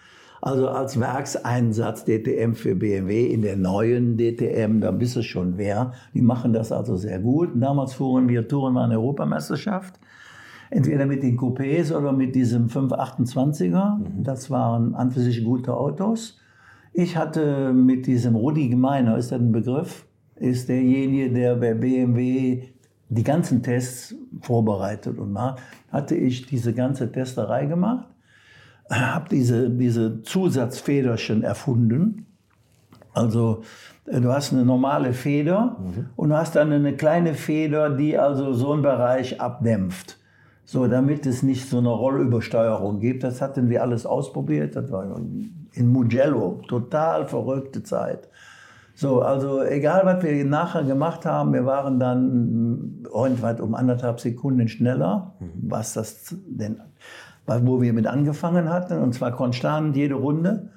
Also als Werkseinsatz DTM für BMW in der neuen DTM, da bist du schon wer. Die machen das also sehr gut. Damals fuhren wir Touren an Europameisterschaft. Entweder mit den Coupés oder mit diesem 528er. Mhm. Das waren an für sich gute Autos. Ich hatte mit diesem Rudi Gemeiner, ist das ein Begriff? Ist derjenige, der bei BMW die ganzen Tests vorbereitet und macht, hatte ich diese ganze Testerei gemacht habe diese, diese Zusatzfederchen erfunden. Also äh, du hast eine normale Feder mhm. und du hast dann eine kleine Feder, die also so einen Bereich abdämpft. So, damit es nicht so eine Rollübersteuerung gibt. Das hatten wir alles ausprobiert. Das war in Mugello. Total verrückte Zeit. So, also egal, was wir nachher gemacht haben, wir waren dann irgendwann um anderthalb Sekunden schneller, mhm. was das denn wo wir mit angefangen hatten, und zwar konstant jede Runde.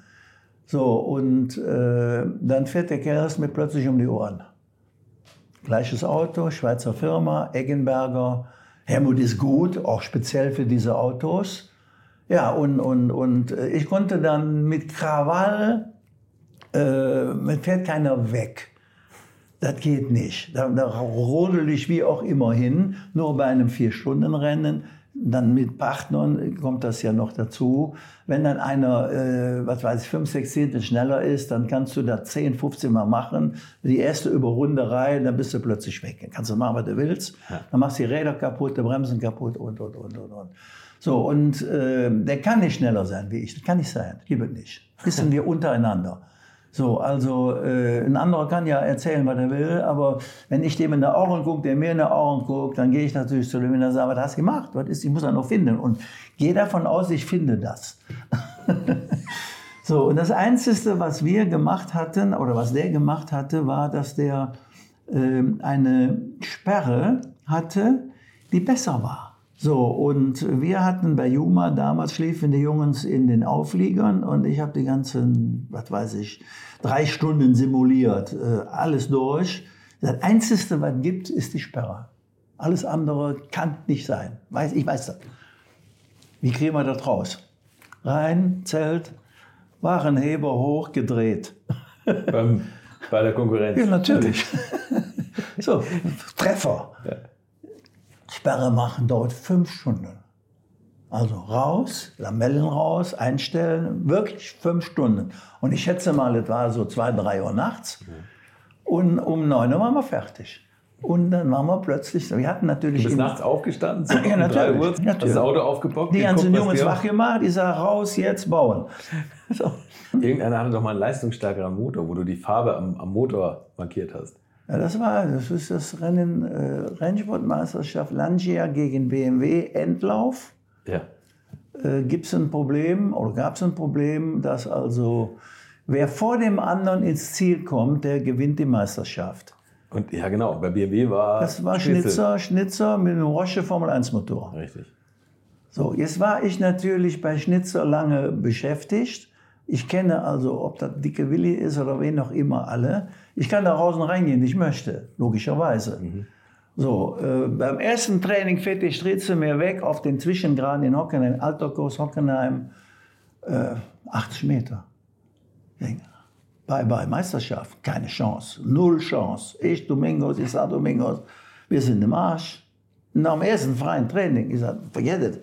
So, und äh, dann fährt der Kerl mir plötzlich um die Ohren. Gleiches Auto, Schweizer Firma, Eggenberger. Helmut ist gut, auch speziell für diese Autos. Ja, und, und, und äh, ich konnte dann mit Krawall, äh, fährt keiner weg. Das geht nicht. Da, da rodel ich wie auch immer hin, nur bei einem Vier-Stunden-Rennen dann mit Partnern kommt das ja noch dazu. Wenn dann einer, äh, was weiß ich, fünf, sechs Zehntel schneller ist, dann kannst du da 10, 15 Mal machen. Die erste Überrunderei, dann bist du plötzlich weg. Dann kannst du machen, was du willst. Dann machst du die Räder kaputt, die Bremsen kaputt und, und, und, und, und. So, und äh, der kann nicht schneller sein wie ich. Das kann nicht sein. Gibt es nicht. Wissen wir untereinander. So, also äh, ein anderer kann ja erzählen, was er will, aber wenn ich dem in der Augen gucke, der mir in der Augen guckt, dann gehe ich natürlich zu dem und sage, was hast du gemacht? Was ist, ich muss er noch finden. Und gehe davon aus, ich finde das. [LAUGHS] so, und das Einzige, was wir gemacht hatten, oder was der gemacht hatte, war, dass der äh, eine Sperre hatte, die besser war. So, und wir hatten bei Juma damals schliefen die Jungs in den Aufliegern und ich habe die ganzen, was weiß ich, drei Stunden simuliert, äh, alles durch. Das Einzige, was gibt, ist die Sperre. Alles andere kann nicht sein. Weiß, ich weiß das. Wie kriegen wir das raus? Rein, Zelt, Warenheber hoch, gedreht. Beim, bei der Konkurrenz. Ja, natürlich. [LAUGHS] so, Treffer. Ja. Sperre machen dauert fünf Stunden. Also raus, Lamellen raus, einstellen, wirklich fünf Stunden. Und ich schätze mal, es war so zwei, drei Uhr nachts. Und um neun Uhr waren wir fertig. Und dann waren wir plötzlich, wir hatten natürlich... Du bist nachts aufgestanden, so ja, natürlich, Uhr, natürlich. das Auto aufgebockt. Die ganzen Jungs wach gemacht, ich sage, raus, jetzt bauen. [LAUGHS] So. Irgendeiner hatte doch mal einen leistungsstärkeren Motor, wo du die Farbe am, am Motor markiert hast. Ja, das war, das ist das Rennen, äh, Rennsportmeisterschaft Lancia gegen BMW Endlauf. Ja. Äh, Gibt es ein Problem oder gab es ein Problem, dass also wer vor dem anderen ins Ziel kommt, der gewinnt die Meisterschaft. Und ja, genau, bei BMW war. Das war Schnitzer, Schnitzer mit einem Roche Formel 1 Motor. Richtig. So, jetzt war ich natürlich bei Schnitzer lange beschäftigt. Ich kenne also, ob das dicke Willi ist oder wen auch immer alle. Ich kann da raus und reingehen, ich möchte, logischerweise. Mhm. So, äh, beim ersten Training fährt die Stritze mir weg auf den Zwischengraden in Hockenheim, Alterkurs Hockenheim, äh, 80 Meter. Bye bye, Meisterschaft, keine Chance, null Chance. Ich, Domingos, ich sage Domingos, wir sind im Arsch. Nach dem ersten freien Training, ich sage, forget it.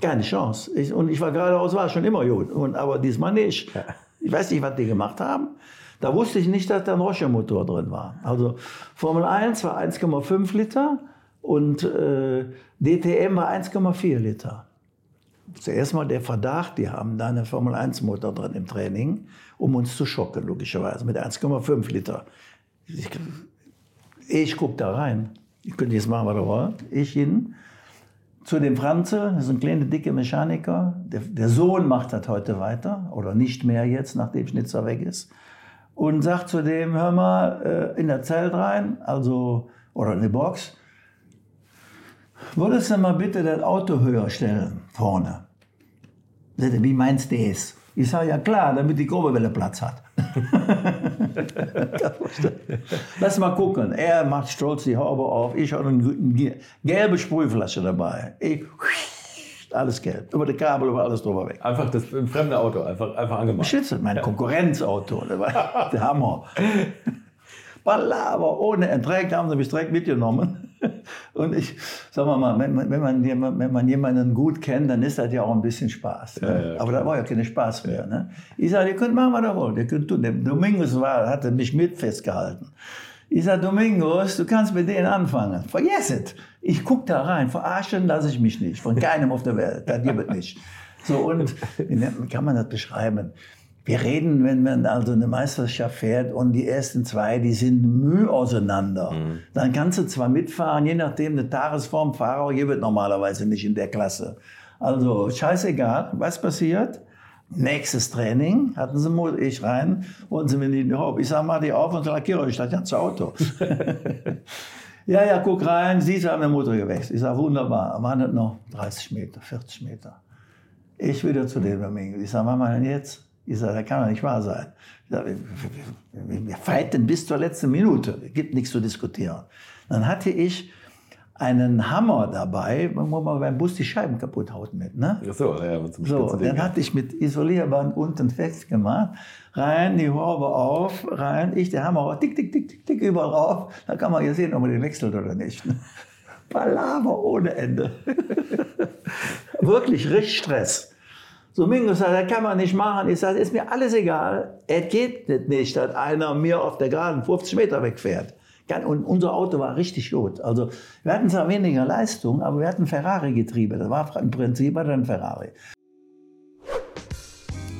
Keine Chance. Ich, und ich war geradeaus, war schon immer gut, und, aber diesmal nicht. Ich weiß nicht, was die gemacht haben. Da wusste ich nicht, dass da ein Rocher-Motor drin war. Also Formel 1 war 1,5 Liter und äh, DTM war 1,4 Liter. Zuerst mal der Verdacht, die haben da einen Formel 1 Motor drin im Training, um uns zu schocken, logischerweise, mit 1,5 Liter. Ich, ich gucke da rein. Ich könnte jetzt machen, was ihr wollt. Ich hin zu dem Franze, das ist ein kleiner, dicke Mechaniker. Der, der Sohn macht das heute weiter oder nicht mehr jetzt, nachdem Schnitzer weg ist und sagt zu dem, hör mal, äh, in der Zelt rein, also, oder in die Box, würdest du mal bitte das Auto höher stellen, vorne? Wie meinst du das? Ich sage, ja klar, damit die Kurbelwelle Platz hat. Lass mal gucken. Er macht stolz die Haube auf. Ich habe eine gelbe Sprühflasche dabei. Ich alles gelb. Über die Kabel, über alles drüber weg. Einfach das fremde Auto, einfach, einfach angemacht. Schütze, mein ja. Konkurrenzauto. Das war [LAUGHS] der Hammer. Palaver ohne Entreck, haben sie mich direkt mitgenommen. [LAUGHS] Und ich, sag mal, wenn man, wenn, man, wenn man jemanden gut kennt, dann ist das ja auch ein bisschen Spaß. Ne? Ja, Aber da war ja kein Spaß mehr. Ne? Ich sage, ihr könnt machen, was ihr wollt. Ihr könnt tun. Der Domingos war, hatte mich mit festgehalten. Ich sage, Domingos, du kannst mit denen anfangen. Vergiss es. Ich gucke da rein. Verarschen lasse ich mich nicht. Von keinem auf der Welt. Das gibt es nicht. So, und [LAUGHS] wie kann man das beschreiben? Wir reden, wenn man also eine Meisterschaft fährt und die ersten zwei, die sind Mühe auseinander. Mhm. Dann kannst du zwar mitfahren, je nachdem, eine Tagesform Fahrer gibt es normalerweise nicht in der Klasse. Also scheißegal, was passiert. Nächstes Training hatten sie Mut, ich rein, wollten sie mir nicht auf. Ich sag mal die auf und lackiere euch das ganze Auto. [LAUGHS] ja, ja, guck rein, sie haben den Motor gewechselt. Ich sag wunderbar, waren das noch 30 Meter, 40 Meter. Ich wieder zu dem Domingo. Ich sag, was machen denn jetzt? Ich sage, das kann doch nicht wahr sein. Ich sag, wir, fighten bis zur letzten Minute. Es gibt nichts zu diskutieren. Dann hatte ich einen Hammer dabei, wo man beim Bus die Scheiben kaputt haut mit. Ne? Ach so, ja, zum so, dann hatte ich mit Isolierband unten festgemacht, rein, die Haube auf, rein, ich der Hammer, tick, tick, tick, tick, tick, überall rauf. Da kann man ja sehen, ob man den wechselt oder nicht. Ne? Palaver ohne Ende. [LAUGHS] Wirklich richtig Stress. So Mingo sagt, das kann man nicht machen. Ich sage, ist mir alles egal. Es geht nicht, dass einer mir auf der Geraden 50 Meter wegfährt. Und unser Auto war richtig gut. Also wir hatten zwar weniger Leistung, aber wir hatten Ferrari-Getriebe. Das war im Prinzip ein Ferrari.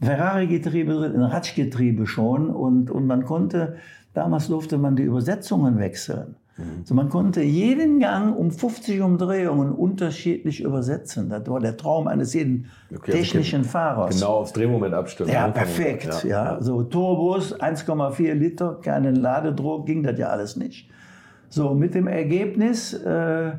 Ferrari-Getriebe sind ein Ratschgetriebe schon und, und man konnte, damals durfte man die Übersetzungen wechseln. Mhm. So man konnte jeden Gang um 50 Umdrehungen unterschiedlich übersetzen. Das war der Traum eines jeden okay, also technischen okay. Fahrers. Genau aufs Drehmoment abstimmen. Ja, perfekt. Ja, ja. So Turbos, 1,4 Liter, keinen Ladedruck, ging das ja alles nicht. So mit dem Ergebnis, äh,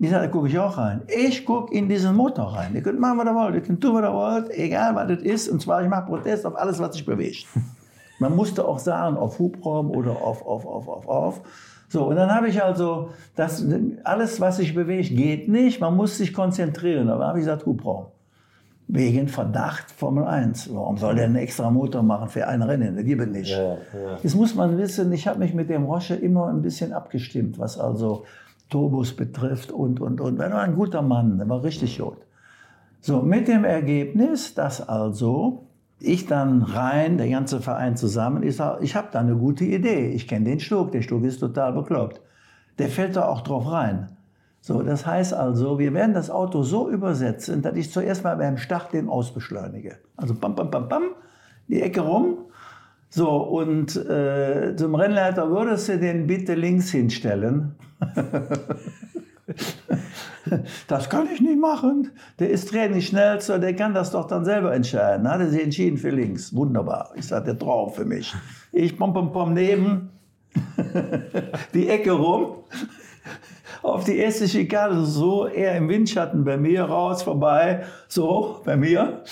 ich sage, da gucke ich auch rein. Ich gucke in diesen Motor rein. Ihr könnt machen, was ihr wollt, ihr könnt tun, was ihr wollt, egal was das ist. Und zwar, ich mache Protest auf alles, was sich bewegt. [LAUGHS] Man musste auch sagen, auf Hubraum oder auf, auf, auf, auf, auf. So, und dann habe ich also, das, alles, was sich bewegt, geht nicht. Man muss sich konzentrieren. Aber habe ich gesagt, Hubraum. Wegen Verdacht Formel 1. Warum soll der einen extra Motor machen für ein Rennen? Das gibt es nicht. Ja, ja. Jetzt muss man wissen, ich habe mich mit dem Roche immer ein bisschen abgestimmt, was also Turbos betrifft und, und, und. Er war ein guter Mann, der war richtig gut. So, mit dem Ergebnis, dass also ich dann rein, der ganze Verein zusammen, ich sage, ich habe da eine gute Idee. Ich kenne den Stuck, der Stuck ist total bekloppt. Der fällt da auch drauf rein. So, das heißt also, wir werden das Auto so übersetzen, dass ich zuerst mal beim Start den ausbeschleunige. Also bam, bam, bam, bam, die Ecke rum. So, und äh, zum Rennleiter würdest du den bitte links hinstellen. [LAUGHS] das kann ich nicht machen. Der ist Trainingsschnellster, der kann das doch dann selber entscheiden. Hat er sich entschieden für links. Wunderbar. Ich sage, der Traum für mich. Ich pom, pom, pom neben [LAUGHS] die Ecke rum auf die erste Schikane, so eher im Windschatten bei mir raus, vorbei, so bei mir.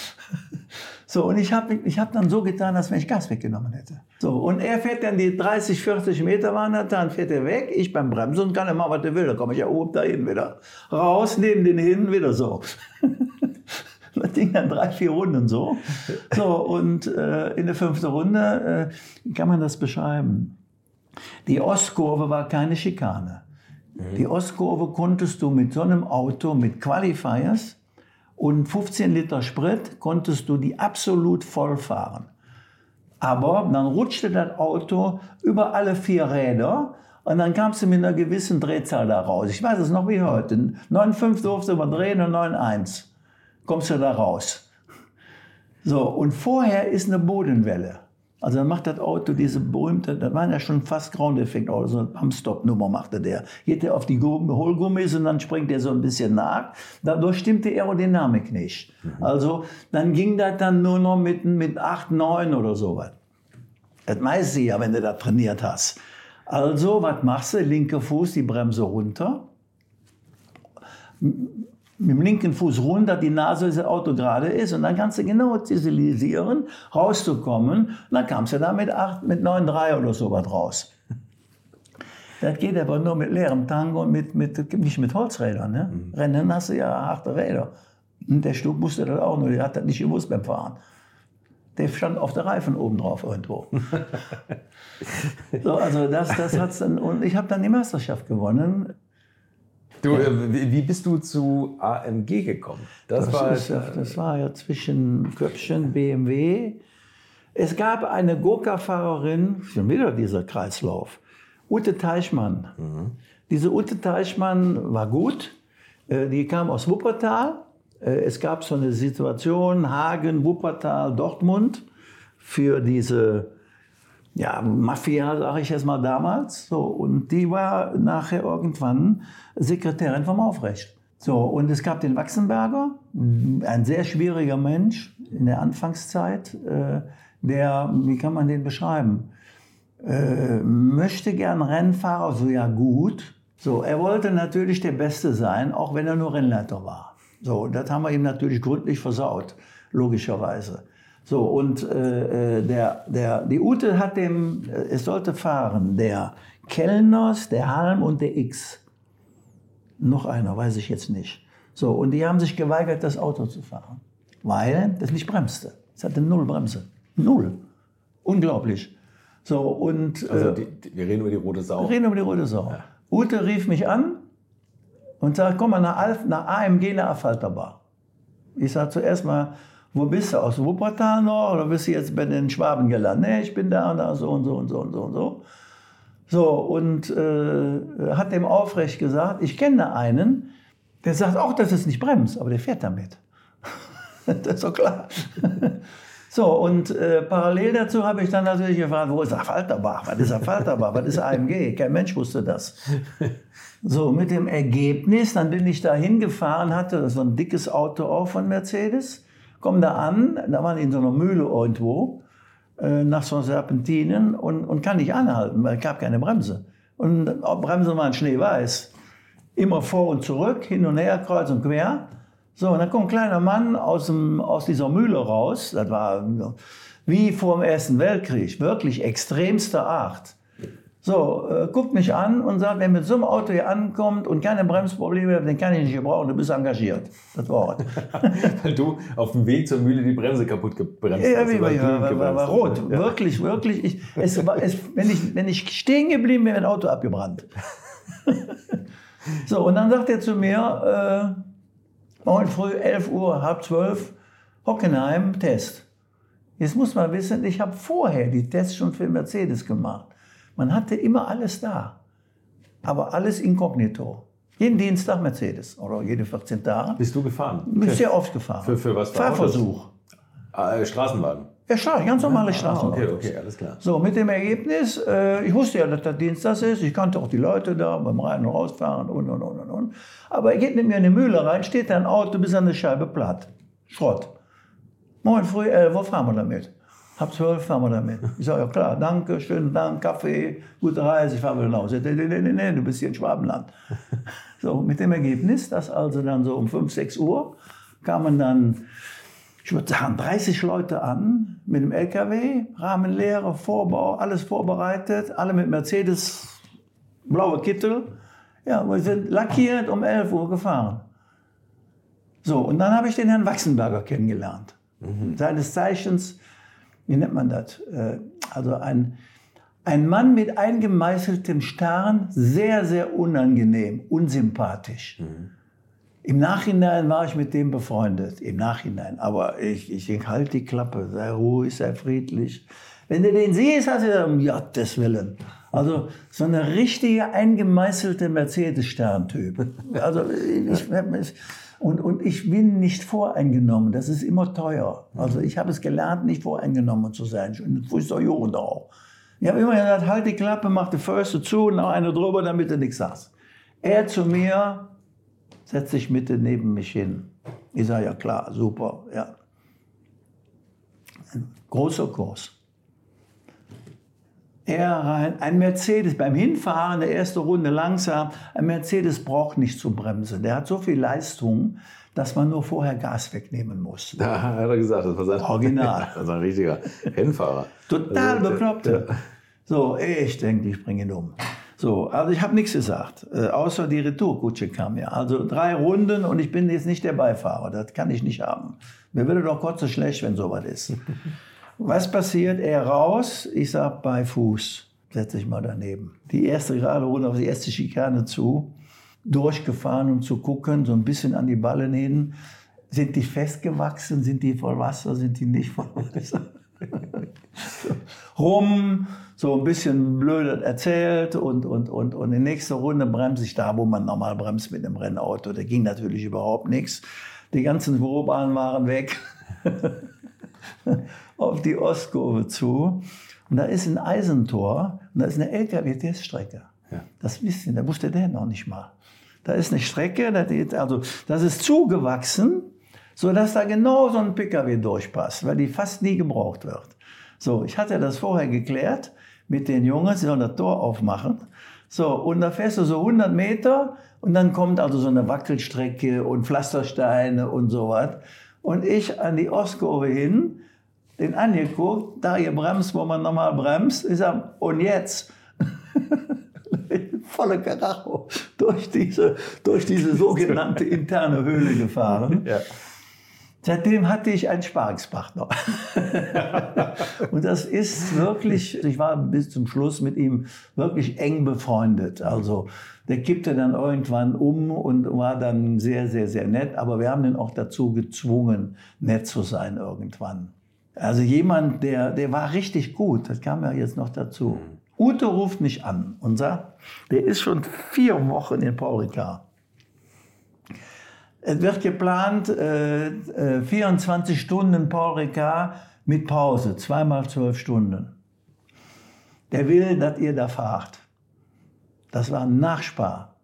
So, und ich habe ich hab dann so getan, als wenn ich Gas weggenommen hätte. So, und er fährt dann die 30, 40 Meter waren dann fährt er weg, ich beim Bremsen und kann er machen, was er will. Da komme ich ja oben dahin wieder. Raus, neben den hin, wieder so. [LAUGHS] das Ding dann drei, vier Runden so. So, und äh, in der fünften Runde äh, kann man das beschreiben. Die Ostkurve war keine Schikane. Mhm. Die Ostkurve konntest du mit so einem Auto, mit Qualifiers, und 15 Liter Sprit konntest du die absolut voll fahren. Aber dann rutschte das Auto über alle vier Räder und dann kamst du mit einer gewissen Drehzahl da raus. Ich weiß es noch wie heute. 9,5 durfte man drehen und 9,1 kommst du da raus. So, und vorher ist eine Bodenwelle. Also dann macht das Auto diese berühmte, das waren ja schon fast Ground-Effekt, also eine Pump-Stop-Nummer machte der. Geht er auf die Hohlgummis und dann springt er so ein bisschen nach. Dadurch stimmt die Aerodynamik nicht. Mhm. Also dann ging das dann nur noch mit, mit 8, 9 oder sowas. Das weißt du ja, wenn du da trainiert hast. Also, was machst du? Linker Fuß, die Bremse runter mit dem linken Fuß runter, die Nase, das Auto gerade ist. Und dann kannst du genau ziselisieren, rauszukommen. Und dann kamst du da mit, 8, mit 9,3 oder so was raus. Das geht aber nur mit leerem Tango und mit, mit, nicht mit Holzrädern. Ne? Mhm. Rennen hast du ja harte Räder. Und der Stub wusste das auch nur, der hat das nicht gewusst beim Fahren. Der stand auf der Reifen oben drauf irgendwo. [LAUGHS] so, also das, das hat's dann, und ich habe dann die Meisterschaft gewonnen. Du, äh, wie bist du zu AMG gekommen? Das, das war, ist, das war ja zwischen Köpfchen, BMW. Es gab eine Gurka-Fahrerin, schon wieder dieser Kreislauf, Ute Teichmann. Mhm. Diese Ute Teichmann war gut. Äh, die kam aus Wuppertal. Äh, es gab so eine Situation, Hagen, Wuppertal, Dortmund, für diese ja, Mafia, sage ich jetzt mal damals. So, und die war nachher irgendwann Sekretärin vom Aufrecht. So, und es gab den Wachsenberger, ein sehr schwieriger Mensch in der Anfangszeit, äh, der, wie kann man den beschreiben, äh, möchte gern Rennfahrer, so ja gut. So, er wollte natürlich der Beste sein, auch wenn er nur Rennleiter war. So, das haben wir ihm natürlich gründlich versaut, logischerweise. So, und äh, äh, der, der, die Ute hat dem, äh, es sollte fahren, der Kellners, der Halm und der X. Noch einer, weiß ich jetzt nicht. So, und die haben sich geweigert, das Auto zu fahren, weil das nicht bremste. Es hatte null Bremse. Null. Unglaublich. So, und. Also, die, die, wir reden über die rote Sau. Wir reden über die rote Sau. Ja. Ute rief mich an und sagt: Komm mal nach, Alf, nach AMG nach Affalterbar. Ich sage zuerst mal, wo bist du? Aus Wuppertal noch? Oder bist du jetzt bei den Schwaben gelandet? Nee, ich bin da und da, so und so und so und so und so. So, und äh, hat dem aufrecht gesagt, ich kenne einen, der sagt auch, dass es nicht bremst, aber der fährt damit. [LAUGHS] das ist doch klar. [LAUGHS] so, und äh, parallel dazu habe ich dann natürlich gefragt, wo ist Falterbach? Was ist Falterbach? Was ist AMG? Kein Mensch wusste das. [LAUGHS] So, mit dem Ergebnis, dann bin ich da hingefahren, hatte so ein dickes Auto auch von Mercedes Kommen da an, da waren in so einer Mühle irgendwo, äh, nach so Serpentinen und, und kann nicht anhalten, weil es gab keine Bremse. Und Bremsen waren schneeweiß. Immer vor und zurück, hin und her, kreuz und quer. So, und dann kommt ein kleiner Mann aus, dem, aus dieser Mühle raus. Das war wie vor dem Ersten Weltkrieg, wirklich extremster Art. So, äh, guckt mich an und sagt, wer mit so einem Auto hier ankommt und keine Bremsprobleme hat, den kann ich nicht gebrauchen, du bist engagiert. Das Wort. [LAUGHS] Weil du auf dem Weg zur Mühle die Bremse kaputt gebremst hast. Ja, war, war, war, war rot. Ja. Wirklich, wirklich. Ich, es war, es, wenn, ich, wenn ich stehen geblieben wäre, wäre ein Auto abgebrannt. [LAUGHS] so, und dann sagt er zu mir, äh, morgen früh, 11 Uhr, halb zwölf, Hockenheim, Test. Jetzt muss man wissen, ich habe vorher die Tests schon für Mercedes gemacht. Man hatte immer alles da, aber alles inkognito. Jeden Dienstag Mercedes oder jede 14 Tage. Bist du gefahren? Bin sehr oft gefahren. Für, für was? Fahrversuch. Ah, äh, Straßenwagen? Ja, Straßen, ganz normale ah, Straßenwagen. Okay, okay, alles klar. So, mit dem Ergebnis, äh, ich wusste ja, dass das Dienstag ist. Ich kannte auch die Leute da beim Rein- und Rausfahren und, und, und, und. Aber er geht mit mir in die Mühle rein, steht da ein Auto bis an die Scheibe platt. Schrott. Morgen früh 11 Uhr fahren wir damit. Hab zwölf, fahren wir damit. Ich sage, ja klar, danke, schönen Dank, Kaffee, gute Reise, ich fahre wieder nach Hause. Nee, nee, nee, nee, du bist hier in Schwabenland. [LAUGHS] So, mit dem Ergebnis, dass also dann so um 5, 6 Uhr kamen dann, ich würde sagen, 30 Leute an mit dem LKW, Rahmenlehre, Vorbau, alles vorbereitet, alle mit Mercedes, blaue Kittel. Ja, wir sind lackiert um 11 Uhr gefahren. So, und dann habe ich den Herrn Wachsenberger kennengelernt. Mhm. Seines Zeichens wie nennt man das? Äh, also ein, ein Mann mit eingemeißeltem Starren, sehr, sehr unangenehm, unsympathisch. Mhm. Im Nachhinein war ich mit dem befreundet, im Nachhinein. Aber ich, ich denke, halt die Klappe, sei ruhig, sei friedlich. Wenn du den siehst, hast du gesagt, um Gottes Willen. Also so eine richtige eingemeißelte Mercedes-Stern-Typ. Also ich, und, und ich bin nicht voreingenommen. Das ist immer teuer. Also ich habe es gelernt, nicht voreingenommen zu sein. Schon frühester Jugend auch. Ich habe immer gesagt, halt die Klappe, mach die Fäuste zu und noch eine drüber, damit du nichts sagst. Er zu mir, setzt sich Mitte neben mich hin. Ich sage, ja klar, super, ja. Ein großer Kurs. Er rein, ein Mercedes, beim Hinfahren, der erste Runde langsam, ein Mercedes braucht nicht zu bremsen. Der hat so viel Leistung, dass man nur vorher Gas wegnehmen muss. [LAUGHS] Ja, hat er gesagt, das war sein Original. [LAUGHS] das war ein richtiger Rennfahrer. Total Also, bekloppt. ja. So, ich denke, ich bringe ihn um. So, also ich habe nichts gesagt, äh, außer die Retourkutsche kam ja. Also drei Runden und ich bin jetzt nicht der Beifahrer. Das kann ich nicht haben. Mir würde doch kurz so schlecht, wenn sowas ist. [LAUGHS] Was passiert? Er raus, ich sag bei Fuß, setze ich mal daneben. Die erste gerade Runde auf die erste Schikane zu, durchgefahren, um zu gucken, so ein bisschen an die Ballen hin. Sind die festgewachsen? Sind die voll Wasser? Sind die nicht voll Wasser? [LAUGHS] rum, so ein bisschen blöd erzählt und, und, und, und in nächster Runde bremse ich da, wo man normal bremst mit einem Rennauto. Da ging natürlich überhaupt nichts. Die ganzen Bürobahnen waren weg. [LAUGHS] Auf die Ostkurve zu. Und da ist ein Eisentor und da ist eine LKW-Teststrecke. Ja. Das wisst ihr, da wusste der noch nicht mal. Da ist eine Strecke, also, das ist zugewachsen, sodass da genau so ein PKW durchpasst, weil die fast nie gebraucht wird. So, ich hatte das vorher geklärt mit den Jungs, die sollen das Tor aufmachen. So, und da fährst du so 100 Meter und dann kommt also so eine Wackelstrecke und Pflastersteine und sowas. Und ich an die Ostkurve hin, den angeguckt, da ihr bremst, wo man normal bremst. Ich sag, und jetzt? [LAUGHS] Volle Karacho durch diese, durch diese sogenannte interne Höhle gefahren. [LAUGHS] Ja. Seitdem hatte ich einen Sparingspartner. [LAUGHS] und das ist wirklich, ich war bis zum Schluss mit ihm wirklich eng befreundet. Also der kippte dann irgendwann um und war dann sehr, sehr, sehr nett. Aber wir haben ihn auch dazu gezwungen, nett zu sein irgendwann. Also jemand, der, der war richtig gut, das kam ja jetzt noch dazu. Ute ruft mich an und sagt, der ist schon vier Wochen in Paul Ricard. Es wird geplant, äh, äh, 24 Stunden Paul Ricard mit Pause, zweimal zwölf Stunden. Der will, dass ihr da fahrt. Das war ein Nachspar.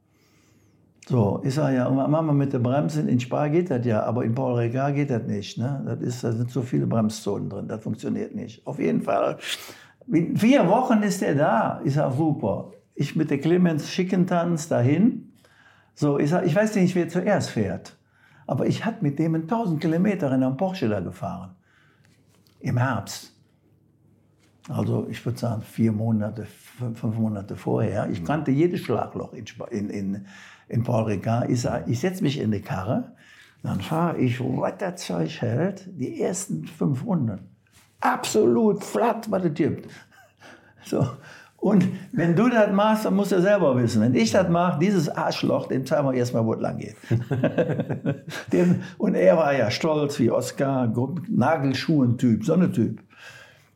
So, ich sage ja, Mama mit der Bremse, in Spar geht das ja, aber in Paul Ricard geht das nicht. Ne? Das ist, da sind so viele Bremszonen drin, das funktioniert nicht. Auf jeden Fall, in vier Wochen ist er da. Ich sage, super. Ich mit der Clemens Schickentanz dahin. So, ich sage, ich weiß nicht, wer zuerst fährt. Aber ich hatte mit dem 1000 Kilometer in einem Porsche da gefahren. Im Herbst. Also ich würde sagen vier Monate, fünf, Monate vorher. Ich kannte jedes Schlagloch in, Spa- in, in, in Paul Ricard. Ich, ich setze mich in die Karre, dann fahre ich, was das Zeug hält, die ersten fünf Runden. Absolut flatt, was es gibt. [LAUGHS] So. Und wenn du das machst, dann musst du selber wissen. Wenn ich das mache, dieses Arschloch, dem zeigen wir erstmal, wo es lang geht. [LAUGHS] Und er war ja stolz wie Oscar, Nagelschuhen-Typ, so ein Typ.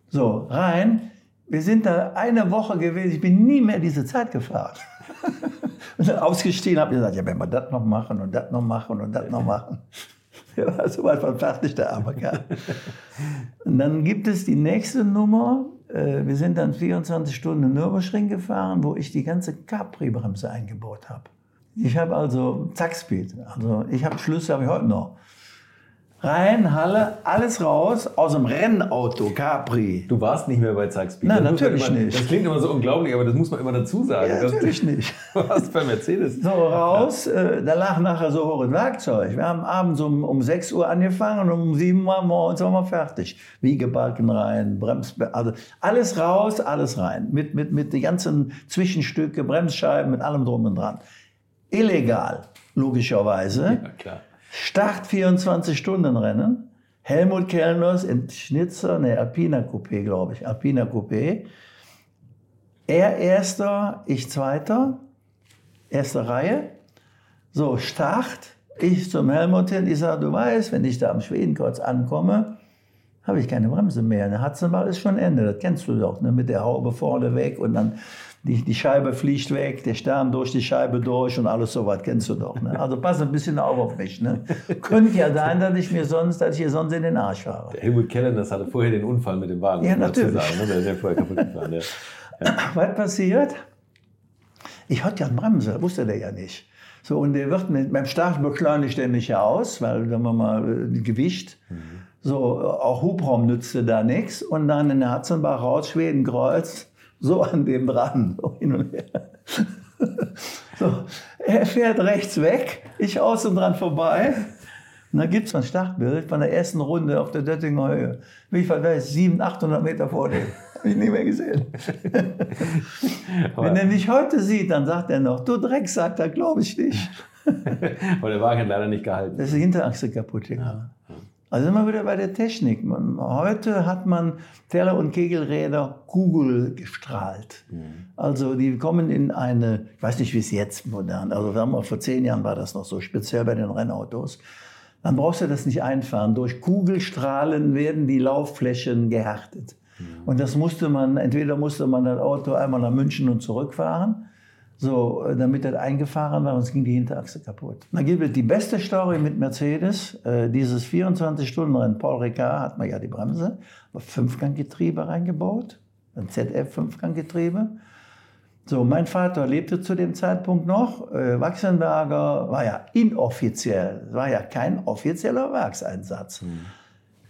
So, rein. Wir sind da eine Woche gewesen, ich bin nie mehr diese Zeit gefahren. [LAUGHS] [LAUGHS] und dann ausgestiegen, habe gesagt, ja, wenn wir das noch machen und das noch machen und das noch machen. [LAUGHS] Er war sowas von fertig, der arme Kerl. Und dann gibt es die nächste Nummer. Äh, Wir sind dann 24 Stunden in Nürburgring gefahren, wo ich die ganze Capri-Bremse eingebaut habe. Ich habe also Zackspeed. Also ich habe Schlüssel, habe ich heute noch. Rein, Halle, alles raus aus dem Rennauto Capri. Du warst nicht mehr bei Zackspeed. Nein, natürlich immer, nicht. Das klingt immer so unglaublich, aber das muss man immer dazu sagen. Ja, natürlich du, [LAUGHS] nicht. Du warst bei Mercedes. So raus, äh, da lag nachher so hohes Werkzeug. Wir haben abends um, um 6 Uhr angefangen und um 7 Uhr morgens waren wir fertig. Wiegebalken rein, Brems, also alles raus, alles rein. Mit, mit, mit den ganzen Zwischenstücke, Bremsscheiben, mit allem drum und dran. Illegal, logischerweise. Ja, klar. Start 24-Stunden-Rennen. Helmut Kellners in Schnitzer, ne, Alpina Coupé, glaube ich. Alpina Coupé. Er erster, ich zweiter. Erste Reihe. So, Start. Ich zum Helmut hin. Ich sage, du weißt, wenn ich da am Schwedenkreuz ankomme, habe ich keine Bremse mehr. Eine Hatzenbach ist schon Ende. Das kennst du doch, ne? mit der Haube vorne weg und dann die, die Scheibe fliegt weg, der Stern durch die Scheibe durch und alles sowas, kennst du doch. Ne? Also pass ein bisschen auf auf mich. Ne? Könnte ja sein, dass ich mir sonst, dass ich hier sonst in den Arsch fahre. Der Helmut Kellen, das hatte vorher den Unfall mit dem Wagen. Ja, natürlich. Sagen, ne? Der ist ja vorher kaputt gefahren. Ja. Was passiert? Ich hatte ja eine Bremse, wusste der ja nicht. So, und der wird mit, beim Start beschleunigt er mich ja aus, weil, sagen wir mal, äh, Gewicht. So, auch Hubraum nützte da nichts. Und dann in der Hatzenbach raus, Schwedenkreuz, so an dem dran, [LAUGHS] so hin und her. [LAUGHS] So, er fährt rechts weg, ich außen dran vorbei. Und dann gibt es ein Startbild von der ersten Runde auf der Döttinger Höhe. Wie ich weiß, 700, 800 Meter vor dem. [LAUGHS] Habe ich nie mehr gesehen. Wenn er mich heute sieht, dann sagt er noch, du Drecksack, da glaube ich nicht. Aber der Wagen hat leider nicht gehalten. Da ist die Hinterachse kaputt gegangen. Also immer wieder bei der Technik. Man, heute hat man Teller- und Kegelräder Kugel gestrahlt. Also die kommen in eine, ich weiß nicht, wie es jetzt modern, also wir haben auch vor zehn Jahren war das noch so, speziell bei den Rennautos. Dann brauchst du das nicht einfahren. Durch Kugelstrahlen werden die Laufflächen gehärtet. Und das musste man, entweder musste man das Auto einmal nach München und zurückfahren, so, äh, damit das eingefahren war, sonst ging die Hinterachse kaputt. Dann gibt es die beste Story mit Mercedes. Äh, dieses 24-Stunden-Rennen, Paul Ricard hat man ja die Bremse, aber Fünfganggetriebe reingebaut, ein ZF-Fünfganggetriebe. So, mein Vater lebte zu dem Zeitpunkt noch. Äh, Wachsenberger war ja inoffiziell, war ja kein offizieller Werkseinsatz.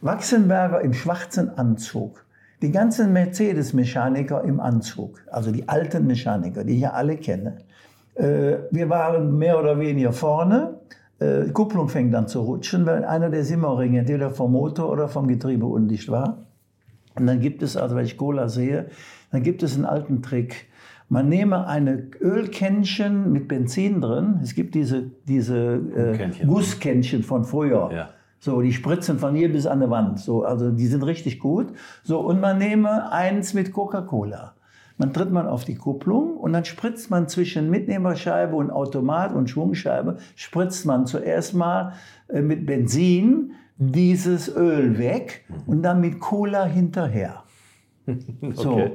Wachsenberger im schwarzen Anzug. Die ganzen Mercedes-Mechaniker im Anzug, also die alten Mechaniker, die ich ja alle kenne. Äh, wir waren mehr oder weniger vorne. Äh, die Kupplung fängt dann zu rutschen, weil einer der Simmerringe entweder vom Motor oder vom Getriebe undicht war. Und dann gibt es, also wenn ich Cola sehe, dann gibt es einen alten Trick. Man nehme eine Ölkännchen mit Benzin drin. Es gibt diese, diese äh, Kännchen. Gusskännchen von früher. Ja. So, die spritzen von hier bis an die Wand. So, also die sind richtig gut. So, und man nehme eins mit Coca-Cola. Man tritt man auf die Kupplung und dann spritzt man zwischen Mitnehmerscheibe und Automat und Schwungscheibe, spritzt man zuerst mal äh, mit Benzin dieses Öl weg und dann mit Cola hinterher. [LAUGHS] So. Okay.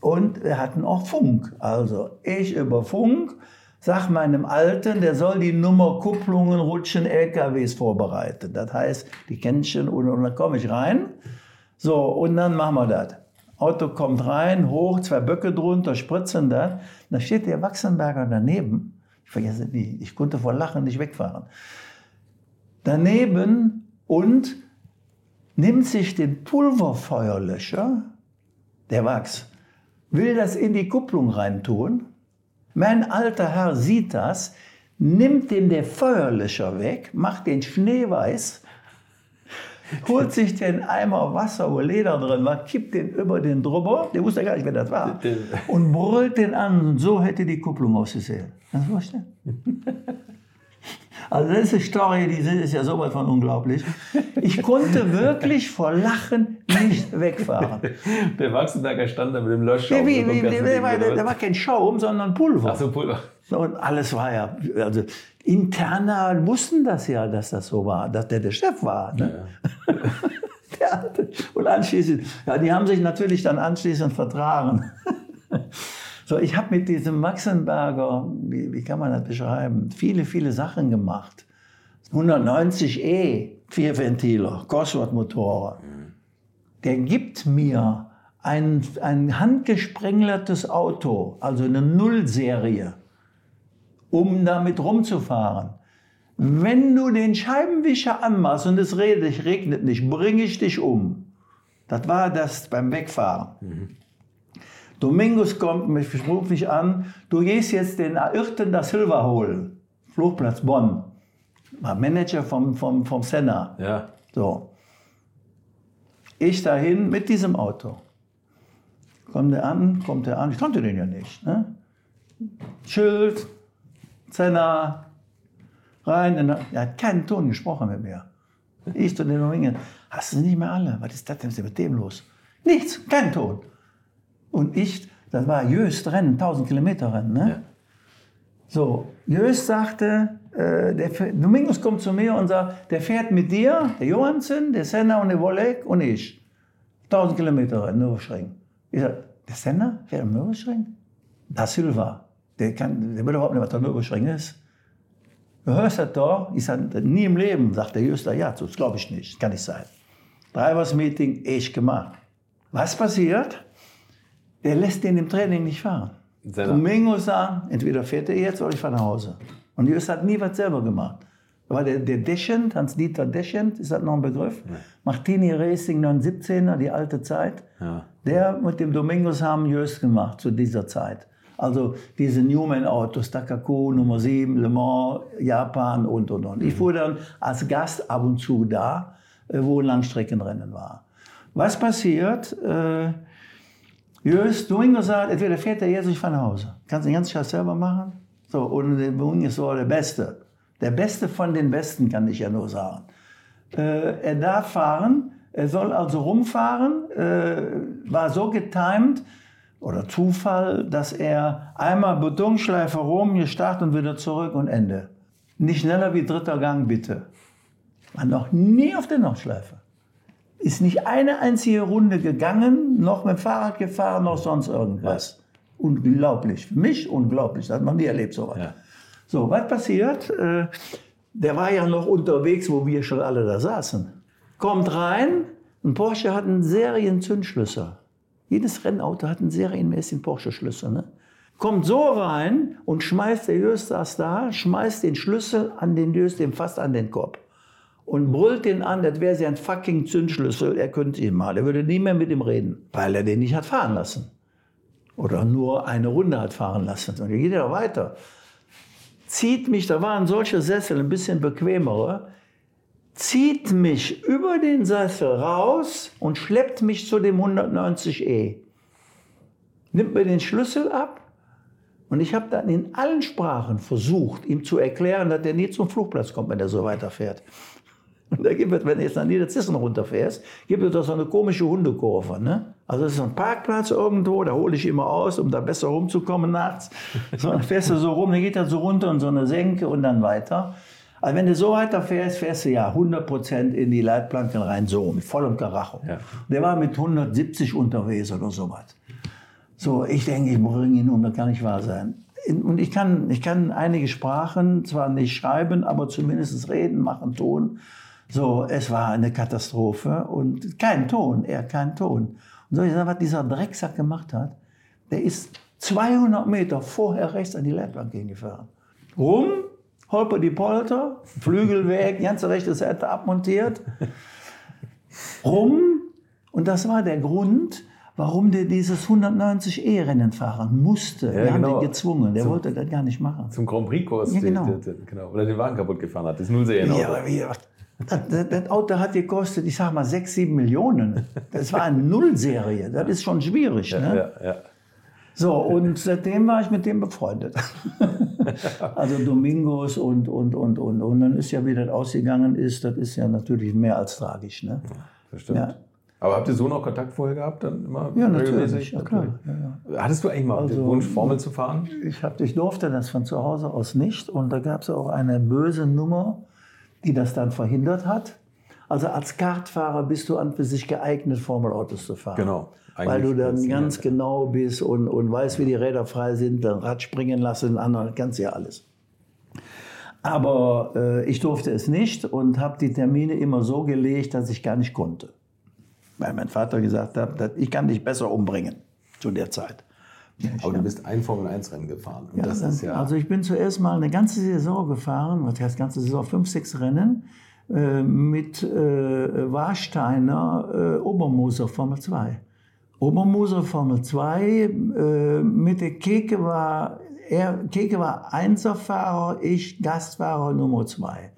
Und wir hatten auch Funk. Also ich über Funk sag meinem Alten, der soll die Nummer Kupplungen, Rutschen, LKWs vorbereiten. Das heißt, die Kännchen und, und dann komme ich rein. So, und dann machen wir das. Auto kommt rein, hoch, zwei Böcke drunter, spritzen das. Da steht der Wachsenberger daneben. Ich vergesse nie, ich konnte vor Lachen nicht wegfahren. Daneben und nimmt sich den Pulverfeuerlöscher, der Wachs, will das in die Kupplung reintun. Mein alter Herr sieht das, nimmt dem der Feuerlöscher weg, macht den schneeweiß, holt [LAUGHS] sich den Eimer Wasser, wo Leder drin war, kippt den über den drüber, der wusste gar nicht, wer das war, und brüllt den an. Und so hätte die Kupplung ausgesehen. Kannst du vorstellen? [LAUGHS] Also das ist eine Story, die ist ja sowas von unglaublich. Ich konnte wirklich vor Lachen nicht wegfahren. [LAUGHS] Der Wachsenberger stand da mit dem Löschschaum. Der, wie, vom ganzen der, war, der, was? war kein Schaum, sondern Pulver. Ach so, Pulver. Und alles war ja, also interner wussten das ja, dass das so war, dass der der Chef war. Ne? [LAUGHS] Der hatte, und anschließend, ja, die haben sich natürlich dann anschließend vertragen. So, ich habe mit diesem Maxenberger, wie, wie kann man das beschreiben, viele, viele Sachen gemacht. 190e, Vierventiler, Cosworth-Motoren. Der gibt mir ein, ein handgesprengeltes Auto, also eine Nullserie, um damit rumzufahren. Wenn du den Scheibenwischer anmachst und es regnet, regnet nicht, bringe ich dich um. Das war das beim Wegfahren. Domingos kommt, mich ruft mich an, du gehst jetzt den Irrten da Silva holen. Flugplatz Bonn. War Manager vom, vom, vom Senna. Ja. So. Ich dahin mit diesem Auto. Kommt er an, kommt er an, ich kannte den ja nicht. Ne? Schild, Senna, rein. in Er hat keinen Ton gesprochen mit mir. Ich zu den Domingen, hast du nicht mehr alle? Was ist das denn mit dem los? Nichts, kein Ton. Und ich, das war Jöst Rennen, 1000 Kilometer Rennen. Ne? Ja. So, Jöst sagte, äh, der, Domingos kommt zu mir und sagt, der fährt mit dir, der Johansen, der Senna und der Wolek und ich. 1000 Kilometer Rennen, Nürburgring. Ich sag, der Senna fährt am Nürburgring? Da Silva, der, kann, der will überhaupt nicht, was da Nürburgring ist. Du hörst das da? Ich sage, nie im Leben, sagt der Jüster, ja, das glaube ich nicht, kann nicht sein. Drivers-Meeting, ich gemacht. Was passiert? Der lässt den im Training nicht fahren. Selber. Domingo sagt, entweder fährt er jetzt oder ich fahre nach Hause. Und Jüster hat nie was selber gemacht. War der, der Deschent, Hans-Dieter Deschent, ist das noch ein Begriff? Martini Racing 917er, die alte Zeit. Ja. Der mit dem Domingos haben Jöst gemacht zu dieser Zeit. Also diese Newman-Autos, Takaku, Nummer 7, Le Mans, Japan und, und, und. Ich fuhr dann als Gast ab und zu da, äh, wo ein Langstreckenrennen war. Was passiert? Äh, Jöst, Domingos sagt, entweder fährt er jetzt, fahre nach Hause. Kannst den ganzen Scheiß selber machen? So, und der Domingos war der Beste. Der Beste von den Besten, kann ich ja nur sagen. Äh, er darf fahren, er soll also rumfahren, äh, war so getimed oder Zufall, dass er einmal Betonschleife rum, gestartet und wieder zurück und Ende. Nicht schneller wie dritter Gang, bitte. War noch nie auf der Nordschleife. Ist nicht eine einzige Runde gegangen, noch mit dem Fahrrad gefahren, noch sonst irgendwas. Unglaublich. Für mich unglaublich. Das hat man nie erlebt, so was. Ja. So, was passiert? Äh, der war ja noch unterwegs, wo wir schon alle da saßen. Kommt rein, ein Porsche hat einen Serienzündschlüssel. Jedes Rennauto hat einen serienmäßigen Porsche-Schlüssel. Ne? Kommt so rein und schmeißt der Jöst saß da, schmeißt den Schlüssel an den Jöst, dem fast an den Kopf. Und brüllt den an, das wäre sein fucking Zündschlüssel, er könnte ihn mal. Er würde nie mehr mit ihm reden, weil er den nicht hat fahren lassen. Oder nur eine Runde hat fahren lassen. Und er geht ja weiter zieht mich, da waren solche Sessel, ein bisschen bequemere, zieht mich über den Sessel raus und schleppt mich zu dem 190e. Nimmt mir den Schlüssel ab und ich habe dann in allen Sprachen versucht, ihm zu erklären, dass er nie zum Flugplatz kommt, wenn er so weiterfährt. Und da gibt es, wenn du jetzt an Niederzissen runterfährst, gibt es doch so eine komische Hundekurve. Ne? Also das ist ein Parkplatz irgendwo, da hole ich immer aus, um da besser rumzukommen nachts. So, dann fährst du so rum, dann geht das so runter in so eine Senke und dann weiter. Also wenn du so weiter fährst, fährst du ja 100% in die Leitplanken rein, so mit vollem Karacho. Ja. Der war mit 170 unterwegs oder sowas. So, ich denke, ich bringe ihn um, das kann nicht wahr sein. In- Und ich kann, ich kann einige Sprachen zwar nicht schreiben, aber zumindest reden, machen, tun. So, es war eine Katastrophe und kein Ton, er kein Ton. Und soll ich sagen, was dieser Drecksack gemacht hat? Der ist 200 Meter vorher rechts an die Leitplanke hingefahren. Rum, holper die Polter, Flügel weg, ganze rechte Seite abmontiert. Rum, und das war der Grund, warum der dieses 190E-Rennen fahren musste. Ja, Wir haben genau. den gezwungen, der Zum- wollte das gar nicht machen. Zum Grand Prix-Kurs. Ja, genau. die- die- genau. Oder den Wagen kaputt gefahren hat. Das Nullserien-Auto. Ja, aber wie, das, das, das Auto hat gekostet, ich sag mal, 6, 7 Millionen. Das war eine Nullserie. Das ist schon schwierig. Ne? ja, ja. So, und seitdem war ich mit dem befreundet. [LAUGHS] also Domingos und, und, und, und. Und dann ist ja, wie das ausgegangen ist, das ist ja natürlich mehr als tragisch. Ne? Stimmt. Ja. Aber habt ihr so noch Kontakt vorher gehabt? Dann immer Ja, natürlich. Ja, klar. Ja, ja. Hattest du eigentlich mal den Also- Wunsch, Formel zu fahren? Ich, hab, ich durfte das von zu Hause aus nicht. Und da gab es auch eine böse Nummer, die das dann verhindert hat. Also als Kartfahrer bist du an für sich geeignet, Formelautos zu fahren. Genau. Weil Eigentlich du dann ganz genau bist und, und weißt, wie die Räder frei sind, dann Rad springen lassen, anderen, kannst ja alles. Aber äh, ich durfte es nicht und habe die Termine immer so gelegt, dass ich gar nicht konnte. Weil mein Vater gesagt hat, ich kann dich besser umbringen zu der Zeit. Aber du bist ein Formel-1-Rennen gefahren. Ja, ist ja. Also ich bin zuerst mal eine ganze Saison gefahren, was heißt ganze Saison, fünf, sechs Rennen äh, mit äh, Warsteiner äh, Obermoser Formel 2. Obermoser Formel 2 äh, mit der Keke war, er, Keke war Einserfahrer, ich Gastfahrer Nummer 2.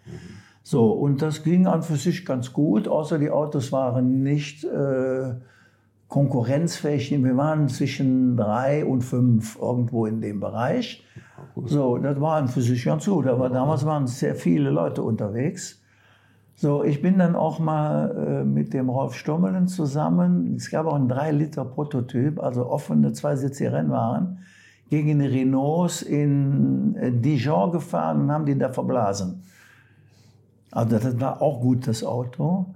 So, und das ging an für sich ganz gut, außer die Autos waren nicht äh, konkurrenzfähig. Wir waren zwischen drei und fünf irgendwo in dem Bereich. So, das war an für sich ganz gut. Aber damals waren sehr viele Leute unterwegs. So, ich bin dann auch mal äh, mit dem Rolf Stommelen zusammen. Es gab auch einen 3-Liter-Prototyp, also offene zweisitzige Rennwagen, gegen die Renaults in äh, Dijon gefahren und haben die da verblasen. Also das war auch gut, das Auto.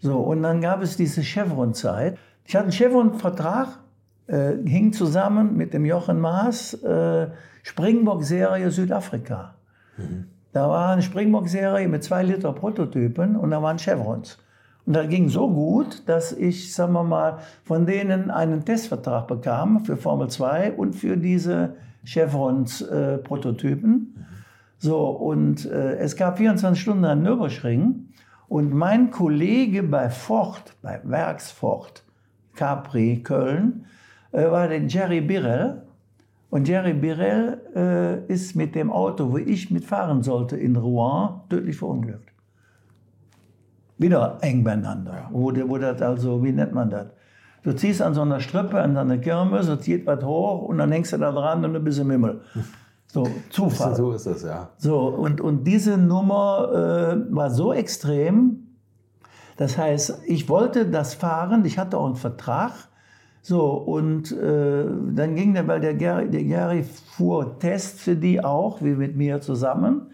So, und dann gab es diese Chevron-Zeit. Ich hatte einen Chevron-Vertrag äh, hing zusammen mit dem Jochen Maas äh, Springbok-Serie Südafrika. Da war eine Springbok-Serie mit zwei Liter Prototypen und da waren Chevrons. Und das ging so gut, dass ich, sagen wir mal, von denen einen Testvertrag bekam für Formel 2 und für diese Chevrons äh. So, und äh, es gab 24 Stunden an Nürburgring. Und mein Kollege bei Ford, bei Werksford, Capri, Köln, äh, war der Jerry Birrell. Und Jerry Birrell äh, ist mit dem Auto, wo ich mitfahren sollte, in Rouen, tödlich verunglückt. Wieder eng beieinander. Wo, der- wo das also, wie nennt man das? Du ziehst an so einer Strippe, an so einer Kirmes, und zieht was hoch und dann hängst du da dran und bist du im Himmel. So, [LAUGHS] Zufall. So ist das, ja. So, und, und diese Nummer äh, war so extrem. Das heißt, ich wollte das fahren, ich hatte auch einen Vertrag. So, und äh, dann ging der, weil der Gary, der Gary fuhr Test für die auch, wie mit mir zusammen.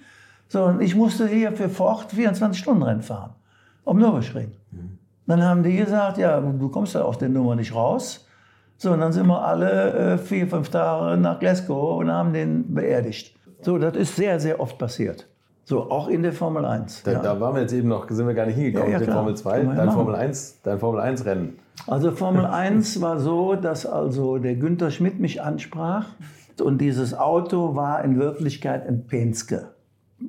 So, und ich musste hier für Ford 24 Stunden Rennen fahren. Am Nürburgring. Dann haben die gesagt, ja, du kommst ja aus der Nummer nicht raus. So, und dann sind wir alle äh, vier, fünf Tage nach Glasgow und haben den beerdigt. So, das ist sehr, sehr oft passiert. So, auch in der Formel 1. Da, ja. da waren wir jetzt eben noch, sind wir gar nicht hingekommen Ja, ja, mit der. Formel 2, Können wir ja dein machen. Formel 1, dein Formel 1 Rennen. Also Formel [LAUGHS] 1 war so, dass also der Günther Schmidt mich ansprach und dieses Auto war in Wirklichkeit ein Penske.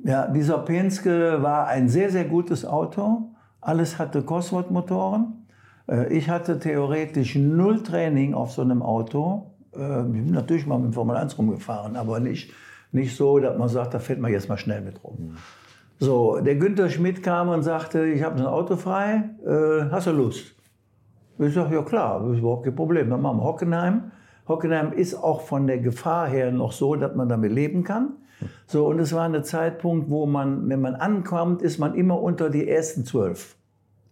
Ja, dieser Penske war ein sehr, sehr gutes Auto. Alles hatte Cosworth-Motoren. Äh, Ich hatte theoretisch null Training auf so einem Auto. Äh, Ich bin natürlich mal mit Formel 1 rumgefahren, aber nicht, nicht so, dass man sagt, da fährt man jetzt mal schnell mit rum. So, der Günther Schmidt kam und sagte, ich habe ein Auto frei, äh, hast du Lust? Ich sage, ja klar, das ist überhaupt kein Problem. Dann machen wir Hockenheim. Hockenheim ist auch von der Gefahr her noch so, dass man damit leben kann. So, und es war ein Zeitpunkt, wo man, wenn man ankommt, ist man immer unter die ersten zwölf.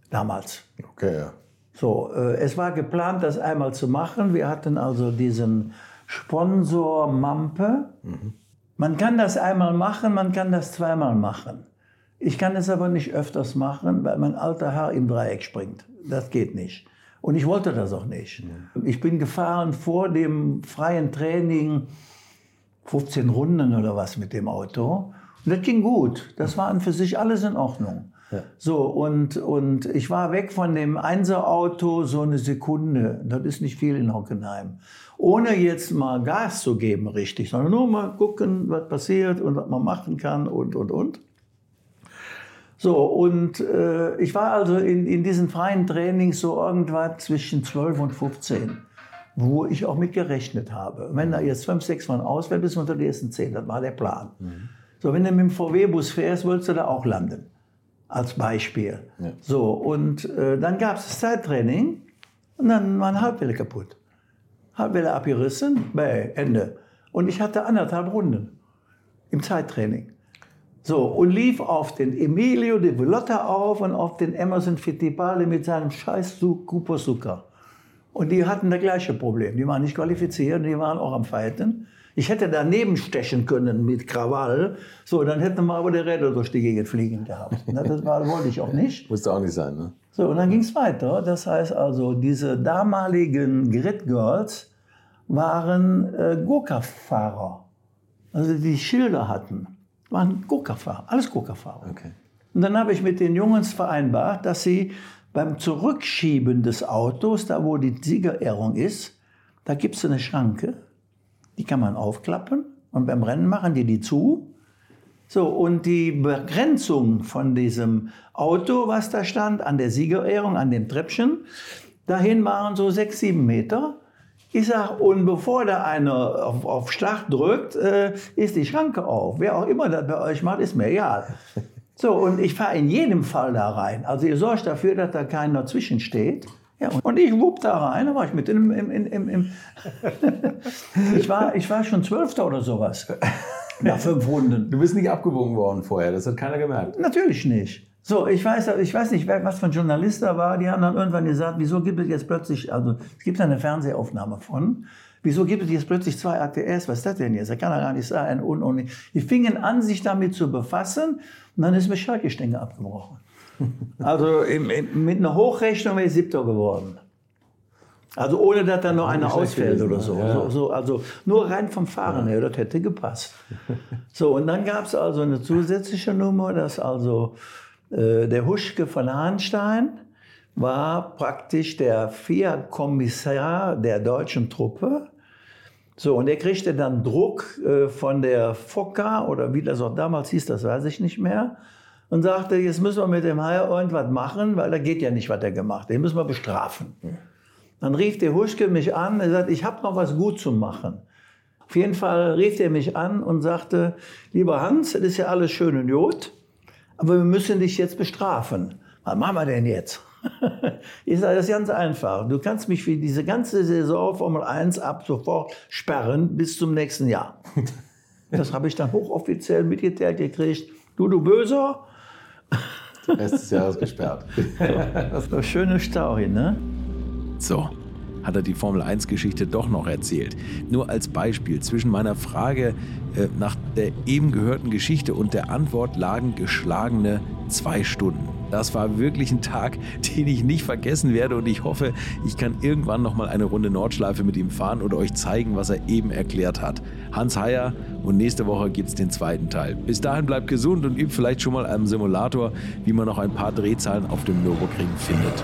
Damals. Okay, ja. So, äh, es war geplant, das einmal zu machen. Wir hatten also diesen Sponsor Mampe. Man kann das einmal machen, man kann das zweimal machen. Ich kann es aber nicht öfters machen, weil mein alter Herr im Dreieck springt. Das geht nicht. Und ich wollte das auch nicht. Ich bin gefahren vor dem freien Training 15 Runden oder was mit dem Auto. Und das ging gut. Das war an für sich alles in Ordnung. So, und, und ich war weg von dem Einser-Auto so eine Sekunde. Das ist nicht viel in Hockenheim. Ohne jetzt mal Gas zu geben, richtig, sondern nur mal gucken, was passiert und was man machen kann und, und, und. So, und äh, ich war also in, in diesen freien Trainings so irgendwas zwischen 12 und 15, wo ich auch mit gerechnet habe. Wenn da jetzt 5, 6 Mann ausfällt, bist du unter die ersten 10. Das war der Plan. So, wenn du mit dem VW-Bus fährst, willst du da auch landen. Als Beispiel. Ja. So, und äh, dann gab es das Zeittraining und dann war eine Halbwelle kaputt. Halbwelle abgerissen, bäh, Ende. Und ich hatte anderthalb Runden im Zeittraining. So, und lief auf den Emilio de Villota auf und auf den Emerson Fittipaldi mit seinem scheiß Cooper Zucker. Und die hatten das gleiche Problem. Die waren nicht qualifiziert, die waren auch am Fighten. Ich hätte daneben stechen können mit Krawall. So, dann hätten wir aber die Räder durch die Gegend fliegen gehabt. Das war, wollte ich auch nicht. Musste auch nicht sein, ne? So, und dann ging es weiter. Das heißt also, diese damaligen Grid Girls waren äh, Gurka-Fahrer. Also die Schilder hatten, waren Gurka-Fahrer, alles Gurka-Fahrer. Okay. Und dann habe ich mit den Jungs vereinbart, dass sie beim Zurückschieben des Autos, da wo die Siegerehrung ist, da gibt es eine Schranke, die kann man aufklappen und beim Rennen machen die die zu. So, und die Begrenzung von diesem Auto, was da stand, an der Siegerehrung, an dem Treppchen, dahin waren so sechs, sieben Meter. Ich sag, und bevor da einer auf, auf Start drückt, äh, ist die Schranke auf. Wer auch immer das bei euch macht, ist mir egal. [LAUGHS] So, und ich fahre in jedem Fall da rein. Also ihr sorgt dafür, dass da keiner zwischensteht. Ja, und- ich wupp da rein, da war ich mit im, im, im, im, [LAUGHS] ich, war, ich war schon Zwölfter oder sowas. [LAUGHS] Nach fünf Runden. Du bist nicht abgewogen worden vorher, das hat keiner gemerkt. Natürlich nicht. So, ich weiß, ich weiß nicht, wer- was für ein Journalist da war. Die haben dann irgendwann gesagt, wieso gibt es jetzt plötzlich, also es gibt eine Fernsehaufnahme von, wieso gibt es jetzt plötzlich zwei ATS? Was ist das denn jetzt? Das kann ja gar nicht sein. Und, und. Die fingen an, sich damit zu befassen und dann ist mir Schalke-Stänge abgebrochen. Also im, im, mit einer Hochrechnung wäre ich Siebter geworden. Also ohne, dass da noch einer ausfällt oder so. Ja. so, so. Also nur rein vom Fahren her, das hätte gepasst. So, und dann gab es also eine zusätzliche Nummer, dass also äh, der Huschke von Hahnstein war praktisch der Vier-Kommissar der deutschen Truppe. So, und er kriegte dann Druck äh, von der FOCA oder wie das auch damals hieß, das weiß ich nicht mehr, und sagte, jetzt müssen wir mit dem Haier irgendwas machen, weil er geht ja nicht, was er gemacht hat. Den müssen wir bestrafen. Dann rief der Huschke mich an, er sagte, ich habe noch was gut zu machen. Auf jeden Fall rief er mich an und sagte, lieber Hans, das ist ja alles schön und gut, aber wir müssen dich jetzt bestrafen. Was machen wir denn jetzt? Ich sage, das ist ganz einfach. Du kannst mich für diese ganze Saison Formel 1 ab sofort sperren bis zum nächsten Jahr. [LAUGHS] Das habe ich dann hochoffiziell mitgeteilt gekriegt. Du, du Böser. Der Rest des Jahres gesperrt. [LAUGHS] Das ist eine schöne Story, ne? So, hat er die Formel 1-Geschichte doch noch erzählt. Nur als Beispiel, zwischen meiner Frage äh, nach der eben gehörten Geschichte und der Antwort lagen geschlagene zwei Stunden. Das war wirklich ein Tag, [LAUGHS] den ich nicht vergessen werde und ich hoffe, ich kann irgendwann noch mal eine Runde Nordschleife mit ihm fahren oder euch zeigen, was er eben erklärt hat. Hans Heyer und nächste Woche gibt es den zweiten Teil. Bis dahin bleibt gesund und übt vielleicht schon mal am Simulator, wie man noch ein paar Drehzahlen auf dem Nürburgring findet.